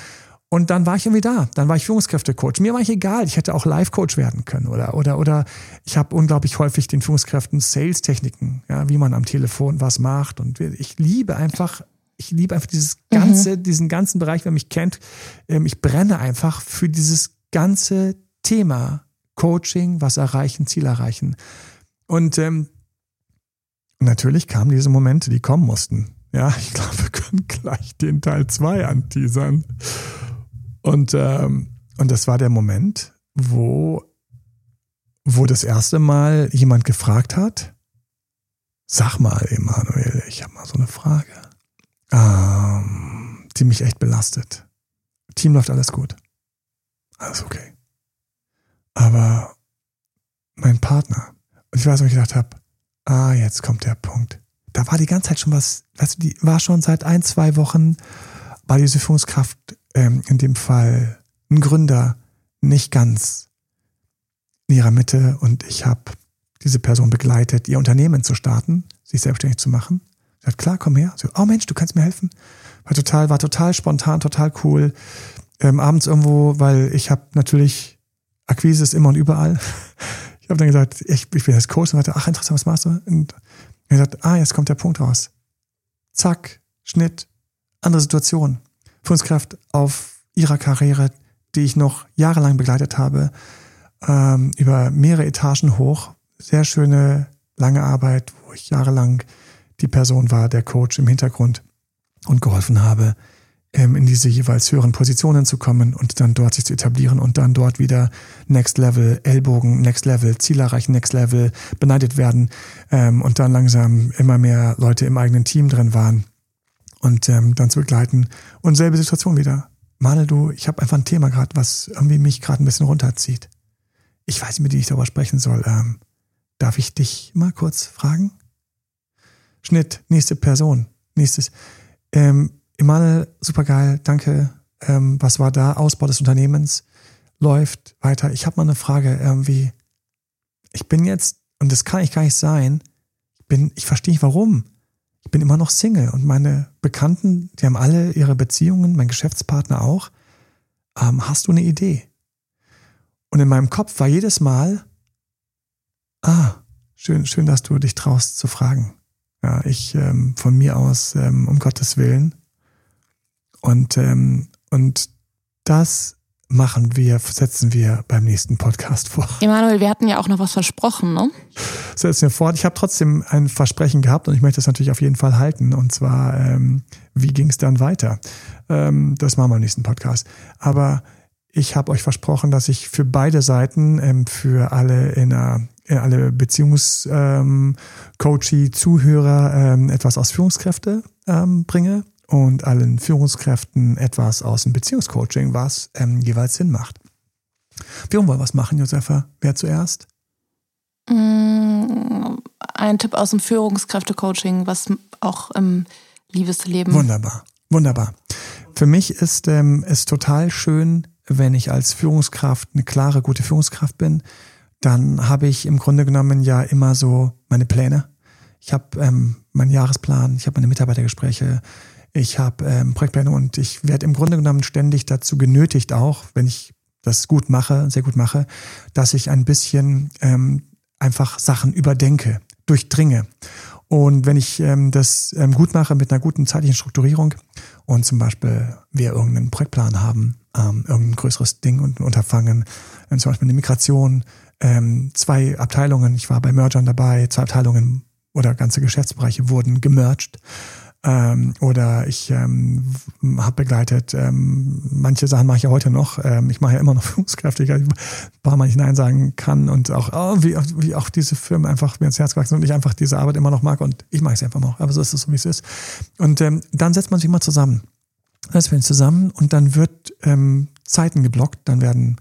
Und dann war ich irgendwie da. Dann war ich Führungskräftecoach. Mir war ich egal. Ich hätte auch Live-Coach werden können oder oder oder ich habe unglaublich häufig den Führungskräften Sales-Techniken, ja, wie man am Telefon was macht. Und ich liebe einfach, ich liebe einfach dieses ganze, mhm. diesen ganzen Bereich, wer mich kennt. Ähm, ich brenne einfach für dieses ganze Thema Coaching, was erreichen, Ziel erreichen. Und ähm, natürlich kamen diese Momente, die kommen mussten. Ja, [LAUGHS] ich glaube, wir können gleich den Teil 2 anteasern. Und, ähm, und das war der Moment, wo wo das erste Mal jemand gefragt hat, sag mal, Emanuel, ich habe mal so eine Frage, ähm, die mich echt belastet. Team läuft alles gut. Alles okay. Aber mein Partner, und ich weiß, was ich gedacht habe, ah, jetzt kommt der Punkt. Da war die ganze Zeit schon was, weißt du, die war schon seit ein, zwei Wochen, war diese Führungskraft, ähm, in dem Fall ein Gründer, nicht ganz in ihrer Mitte und ich habe diese Person begleitet, ihr Unternehmen zu starten, sich selbstständig zu machen. Sie hat klar, komm her. So, oh Mensch, du kannst mir helfen. War total, war total spontan, total cool. Ähm, abends irgendwo, weil ich habe natürlich Akquise ist immer und überall. [LAUGHS] Ich habe dann gesagt, ich, ich bin jetzt Coach und sagte, ach interessant, was machst du? Und er gesagt, ah, jetzt kommt der Punkt raus. Zack, Schnitt, andere Situation. Führungskraft auf ihrer Karriere, die ich noch jahrelang begleitet habe, ähm, über mehrere Etagen hoch. Sehr schöne, lange Arbeit, wo ich jahrelang die Person war, der Coach im Hintergrund und geholfen habe, in diese jeweils höheren Positionen zu kommen und dann dort sich zu etablieren und dann dort wieder Next Level, Ellbogen, Next Level, Ziel erreichen, Next Level, beneidet werden ähm, und dann langsam immer mehr Leute im eigenen Team drin waren und ähm, dann zu begleiten und selbe Situation wieder. Manuel, du, ich habe einfach ein Thema gerade, was irgendwie mich gerade ein bisschen runterzieht. Ich weiß nicht, mit dem ich darüber sprechen soll. Ähm, darf ich dich mal kurz fragen? Schnitt, nächste Person, nächstes. Ähm, Emanuel, super geil, danke. Ähm, was war da? Ausbau des Unternehmens läuft weiter. Ich habe mal eine Frage, irgendwie. Ich bin jetzt, und das kann ich gar nicht sein, ich ich verstehe nicht warum. Ich bin immer noch Single und meine Bekannten, die haben alle ihre Beziehungen, mein Geschäftspartner auch. Ähm, hast du eine Idee? Und in meinem Kopf war jedes Mal, ah, schön, schön, dass du dich traust zu fragen. Ja, ich ähm, von mir aus, ähm, um Gottes Willen, und, ähm, und das machen wir, setzen wir beim nächsten Podcast vor. Emanuel, wir hatten ja auch noch was versprochen, ne? Setzen wir fort. Ich habe trotzdem ein Versprechen gehabt und ich möchte es natürlich auf jeden Fall halten. Und zwar, ähm, wie ging es dann weiter? Ähm, das machen wir im nächsten Podcast. Aber ich habe euch versprochen, dass ich für beide Seiten, ähm, für alle in einer alle Beziehungscoachie-Zuhörer ähm, ähm, etwas aus Führungskräfte ähm, bringe und allen Führungskräften etwas aus dem Beziehungscoaching, was ähm, jeweils Sinn macht. Wir wollen was machen, Josefa. Wer zuerst? Mm, ein Tipp aus dem Führungskräftecoaching, was auch im Liebesleben. Wunderbar, wunderbar. Für mich ist ähm, es total schön, wenn ich als Führungskraft eine klare, gute Führungskraft bin. Dann habe ich im Grunde genommen ja immer so meine Pläne. Ich habe ähm, meinen Jahresplan, ich habe meine Mitarbeitergespräche, ich habe ähm, Projektplanung und ich werde im Grunde genommen ständig dazu genötigt, auch wenn ich das gut mache, sehr gut mache, dass ich ein bisschen ähm, einfach Sachen überdenke, durchdringe. Und wenn ich ähm, das ähm, gut mache mit einer guten zeitlichen Strukturierung und zum Beispiel wir irgendeinen Projektplan haben, ähm, irgendein größeres Ding und ein Unterfangen, ähm, zum Beispiel eine Migration, ähm, zwei Abteilungen, ich war bei Mergern dabei, zwei Abteilungen oder ganze Geschäftsbereiche wurden gemerged ähm, oder ich ähm, habe begleitet, ähm, manche Sachen mache ich ja heute noch. Ähm, ich mache ja immer noch [LAUGHS] Führungskräfte, ich Mal nicht Nein sagen kann und auch, oh, wie, wie auch diese Firmen einfach mir ins Herz gewachsen und ich einfach diese Arbeit immer noch mag und ich mag es einfach noch. Aber so ist es so, wie es ist. Und ähm, dann setzt man sich mal zusammen. Dann setzt man sich zusammen und dann wird ähm, Zeiten geblockt, dann werden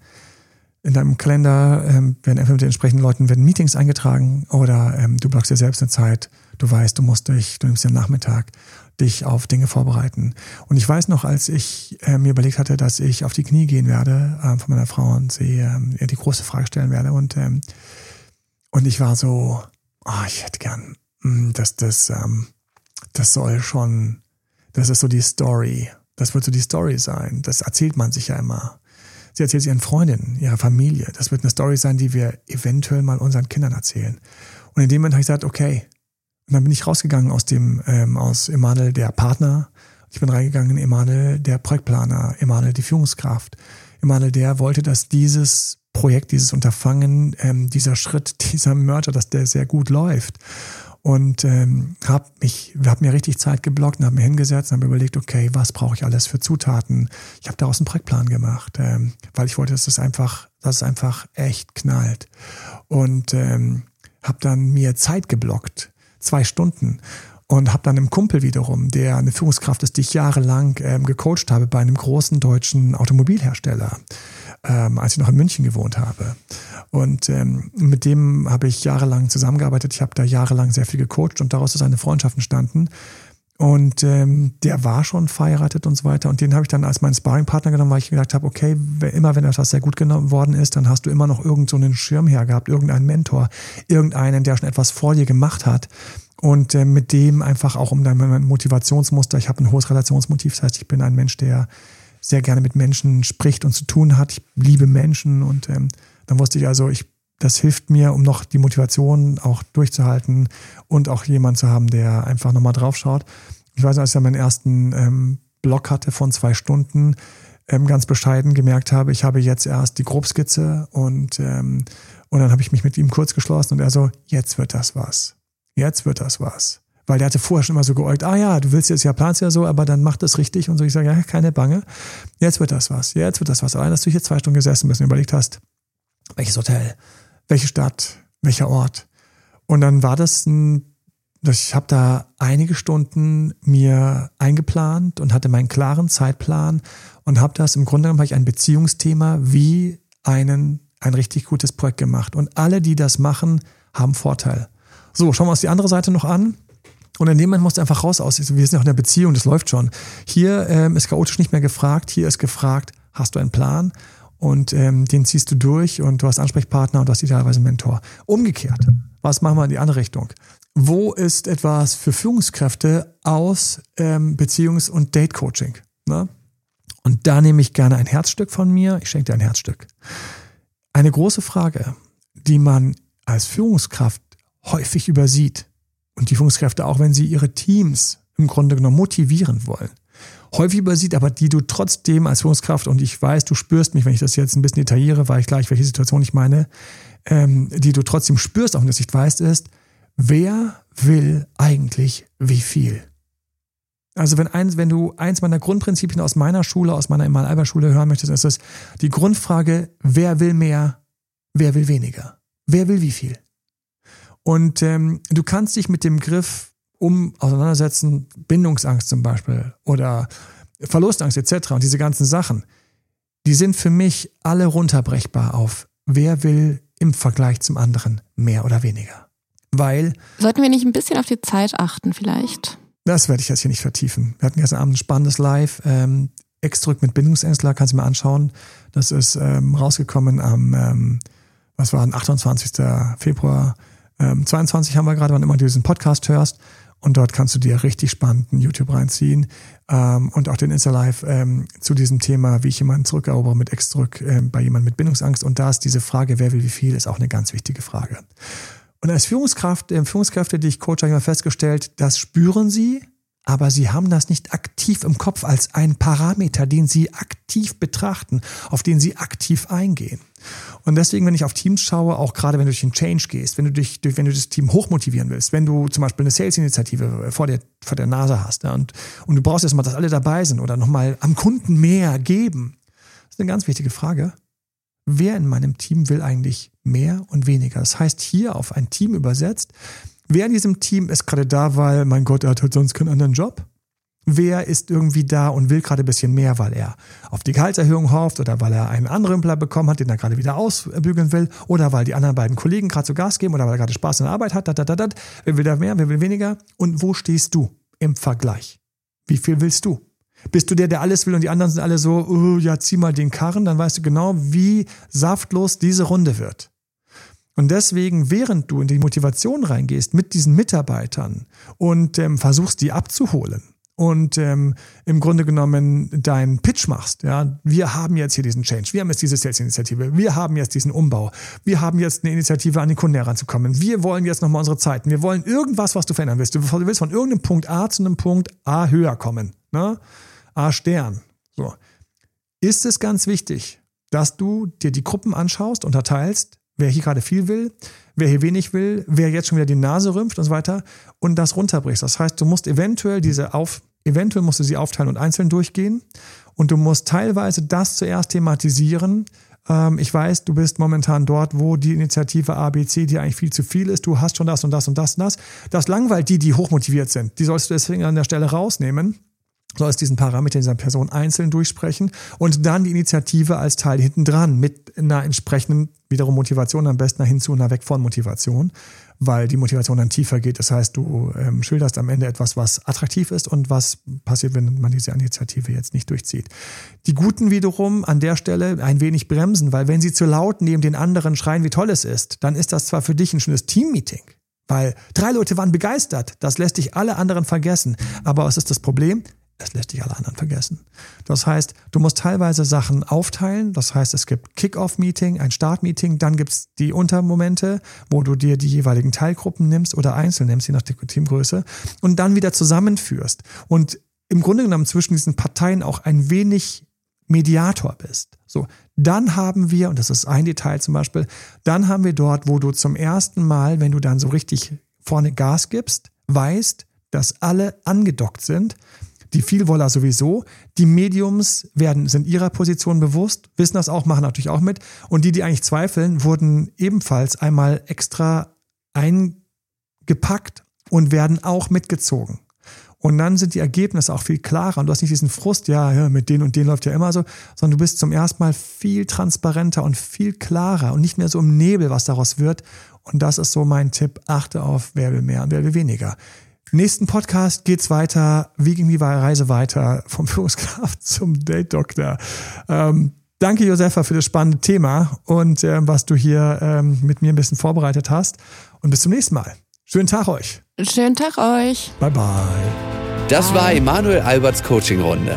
in deinem Kalender ähm, werden einfach mit den entsprechenden Leuten werden Meetings eingetragen oder ähm, du blockst dir selbst eine Zeit. Du weißt, du musst dich, du nimmst dir Nachmittag, dich auf Dinge vorbereiten. Und ich weiß noch, als ich äh, mir überlegt hatte, dass ich auf die Knie gehen werde äh, von meiner Frau und sie ihr die große Frage stellen werde und ähm, und ich war so, oh, ich hätte gern, hm, dass das ähm, das soll schon, das ist so die Story. Das wird so die Story sein. Das erzählt man sich ja immer. Sie erzählt es ihren Freundinnen, ihrer Familie. Das wird eine Story sein, die wir eventuell mal unseren Kindern erzählen. Und in dem Moment habe ich gesagt, okay. Und dann bin ich rausgegangen aus dem, ähm, aus Emanuel, der Partner. Ich bin reingegangen in Emanuel, der Projektplaner, Emanuel, die Führungskraft. Emanuel, der wollte, dass dieses Projekt, dieses Unterfangen, ähm, dieser Schritt, [LAUGHS] dieser Mörder, dass der sehr gut läuft. und ähm, habe mich, hab mir richtig Zeit geblockt und habe mir hingesetzt und habe überlegt, okay, was brauche ich alles für Zutaten? Ich habe daraus einen Projektplan gemacht, ähm, weil ich wollte, dass es einfach, dass es einfach echt knallt und ähm, habe dann mir Zeit geblockt, zwei Stunden und habe dann einen Kumpel wiederum, der eine Führungskraft ist, die ich jahrelang ähm, gecoacht habe bei einem großen deutschen Automobilhersteller, ähm, als ich noch in München gewohnt habe. Und ähm, mit dem habe ich jahrelang zusammengearbeitet. Ich habe da jahrelang sehr viel gecoacht und daraus ist eine Freundschaft entstanden. Und ähm, der war schon verheiratet und so weiter. Und den habe ich dann als meinen Sparringpartner genommen, weil ich gesagt habe, okay, immer wenn etwas sehr gut geworden ist, dann hast du immer noch irgendeinen so Schirm hergehabt, irgendeinen Mentor, irgendeinen, der schon etwas vor dir gemacht hat. Und äh, mit dem einfach auch um dein Motivationsmuster. Ich habe ein hohes Relationsmotiv. Das heißt, ich bin ein Mensch, der sehr gerne mit Menschen spricht und zu tun hat. Ich liebe Menschen. Und ähm, dann wusste ich also, ich das hilft mir, um noch die Motivation auch durchzuhalten und auch jemand zu haben, der einfach nochmal drauf schaut. Ich weiß, als ich ja meinen ersten ähm, Block hatte von zwei Stunden, ähm, ganz bescheiden gemerkt habe, ich habe jetzt erst die Grobskizze und, ähm, und dann habe ich mich mit ihm kurz geschlossen und er so, jetzt wird das was. Jetzt wird das was. Weil der hatte vorher schon immer so geäugt, ah ja, du willst jetzt ja, planst ja so, aber dann mach das richtig und so. Ich sage, ja, keine Bange. Jetzt wird das was. Jetzt wird das was. Allein, dass du hier zwei Stunden gesessen bist und überlegt hast, welches Hotel, welche Stadt, welcher Ort. Und dann war das ein, ich habe da einige Stunden mir eingeplant und hatte meinen klaren Zeitplan und habe das im Grunde genommen ich ein Beziehungsthema wie einen, ein richtig gutes Projekt gemacht. Und alle, die das machen, haben Vorteil. So, schauen wir uns die andere Seite noch an. Und in dem Moment musst du einfach raus aus. Wir sind auch in der Beziehung, das läuft schon. Hier ähm, ist chaotisch nicht mehr gefragt. Hier ist gefragt, hast du einen Plan? Und ähm, den ziehst du durch und du hast Ansprechpartner und du hast idealerweise einen Mentor. Umgekehrt, was machen wir in die andere Richtung? Wo ist etwas für Führungskräfte aus ähm, Beziehungs- und Date-Coaching? Ne? Und da nehme ich gerne ein Herzstück von mir. Ich schenke dir ein Herzstück. Eine große Frage, die man als Führungskraft häufig übersieht und die Führungskräfte auch, wenn sie ihre Teams im Grunde genommen motivieren wollen, häufig übersieht, aber die du trotzdem als Führungskraft, und ich weiß, du spürst mich, wenn ich das jetzt ein bisschen detailliere, weil ich gleich welche Situation ich meine, ähm, die du trotzdem spürst, auch wenn du es nicht weißt, ist, wer will eigentlich wie viel? Also wenn eins, wenn du eins meiner Grundprinzipien aus meiner Schule, aus meiner Emal-Alber-Schule hören möchtest, ist es die Grundfrage, wer will mehr, wer will weniger? Wer will wie viel? Und ähm, du kannst dich mit dem Griff um auseinandersetzen, Bindungsangst zum Beispiel oder Verlustangst etc. und diese ganzen Sachen, die sind für mich alle runterbrechbar auf, wer will im Vergleich zum anderen mehr oder weniger. Weil. Sollten wir nicht ein bisschen auf die Zeit achten, vielleicht? Das werde ich jetzt hier nicht vertiefen. Wir hatten gestern Abend ein spannendes Live. Ähm, Exdrück mit Bindungsängstler, kannst du mir anschauen. Das ist ähm, rausgekommen am, ähm, was war, 28. Februar. Ähm, 22 haben wir gerade, wann immer du diesen Podcast hörst. Und dort kannst du dir richtig spannenden YouTube reinziehen ähm, und auch den Insta-Live ähm, zu diesem Thema, wie ich jemanden zurückerobere mit Ex zurück äh, bei jemandem mit Bindungsangst. Und da ist diese Frage, wer will wie viel, ist auch eine ganz wichtige Frage. Und als Führungskraft, äh, Führungskräfte, die ich coach, habe ich mal festgestellt, das spüren sie, aber sie haben das nicht aktiv im Kopf als einen Parameter, den sie aktiv betrachten, auf den sie aktiv eingehen. Und deswegen, wenn ich auf Teams schaue, auch gerade wenn du durch den Change gehst, wenn du dich, wenn du das Team hochmotivieren willst, wenn du zum Beispiel eine Sales-Initiative vor der, vor der Nase hast ja, und, und du brauchst erstmal, dass alle dabei sind oder nochmal am Kunden mehr geben, das ist eine ganz wichtige Frage. Wer in meinem Team will eigentlich mehr und weniger? Das heißt, hier auf ein Team übersetzt, wer in diesem Team ist gerade da, weil, mein Gott, er hat halt sonst keinen anderen Job? Wer ist irgendwie da und will gerade ein bisschen mehr, weil er auf die Gehaltserhöhung hofft oder weil er einen anderen Rümpler bekommen hat, den er gerade wieder ausbügeln will oder weil die anderen beiden Kollegen gerade so Gas geben oder weil er gerade Spaß in der Arbeit hat. Dat, dat, dat. Wer will da mehr, wer will weniger? Und wo stehst du im Vergleich? Wie viel willst du? Bist du der, der alles will und die anderen sind alle so, oh, ja, zieh mal den Karren, dann weißt du genau, wie saftlos diese Runde wird. Und deswegen, während du in die Motivation reingehst mit diesen Mitarbeitern und ähm, versuchst, die abzuholen, und ähm, im Grunde genommen deinen Pitch machst. Ja, wir haben jetzt hier diesen Change, wir haben jetzt diese Sales-Initiative, wir haben jetzt diesen Umbau, wir haben jetzt eine Initiative, an den Kunden heranzukommen. Wir wollen jetzt nochmal unsere Zeiten, wir wollen irgendwas, was du verändern willst. Du willst von irgendeinem Punkt A zu einem Punkt A höher kommen. Ne? A Stern. So. Ist es ganz wichtig, dass du dir die Gruppen anschaust, unterteilst, wer hier gerade viel will, wer hier wenig will, wer jetzt schon wieder die Nase rümpft und so weiter und das runterbrichst. Das heißt, du musst eventuell diese auf, eventuell musst du sie aufteilen und einzeln durchgehen und du musst teilweise das zuerst thematisieren. Ähm, ich weiß, du bist momentan dort, wo die Initiative ABC dir eigentlich viel zu viel ist. Du hast schon das und das und das und das. Das langweilt die, die hochmotiviert sind. Die sollst du deswegen an der Stelle rausnehmen sollst diesen Parameter dieser Person einzeln durchsprechen und dann die Initiative als Teil hinten dran mit einer entsprechenden wiederum Motivation, am besten hin zu einer Weg von Motivation, weil die Motivation dann tiefer geht. Das heißt, du ähm, schilderst am Ende etwas, was attraktiv ist und was passiert, wenn man diese Initiative jetzt nicht durchzieht. Die Guten wiederum an der Stelle ein wenig bremsen, weil wenn sie zu laut neben den anderen schreien, wie toll es ist, dann ist das zwar für dich ein schönes Teammeeting, weil drei Leute waren begeistert. Das lässt dich alle anderen vergessen. Aber was ist das Problem? Es lässt dich alle anderen vergessen. Das heißt, du musst teilweise Sachen aufteilen. Das heißt, es gibt Kick-Off-Meeting, ein Start-Meeting, dann gibt es die Untermomente, wo du dir die jeweiligen Teilgruppen nimmst oder einzeln nimmst, je nach Teamgröße, und dann wieder zusammenführst. Und im Grunde genommen zwischen diesen Parteien auch ein wenig Mediator bist. So, dann haben wir, und das ist ein Detail zum Beispiel, dann haben wir dort, wo du zum ersten Mal, wenn du dann so richtig vorne Gas gibst, weißt, dass alle angedockt sind die Vielwoller sowieso. Die Mediums werden, sind ihrer Position bewusst, wissen das auch, machen natürlich auch mit. Und die, die eigentlich zweifeln, wurden ebenfalls einmal extra eingepackt und werden auch mitgezogen. Und dann sind die Ergebnisse auch viel klarer. Und du hast nicht diesen Frust, ja, mit denen und denen läuft ja immer so, sondern du bist zum ersten Mal viel transparenter und viel klarer und nicht mehr so im Nebel, was daraus wird. Und das ist so mein Tipp. Achte auf, wer will mehr und wer will weniger nächsten Podcast geht's weiter. Wie ging die Reise weiter? Vom [LAUGHS] Führungskraft zum Date-Doktor. Ähm, danke, Josefa, für das spannende Thema und äh, was du hier ähm, mit mir ein bisschen vorbereitet hast. Und bis zum nächsten Mal. Schönen Tag euch. Schönen Tag euch. Bye, bye. Das war Emanuel Alberts Coaching-Runde.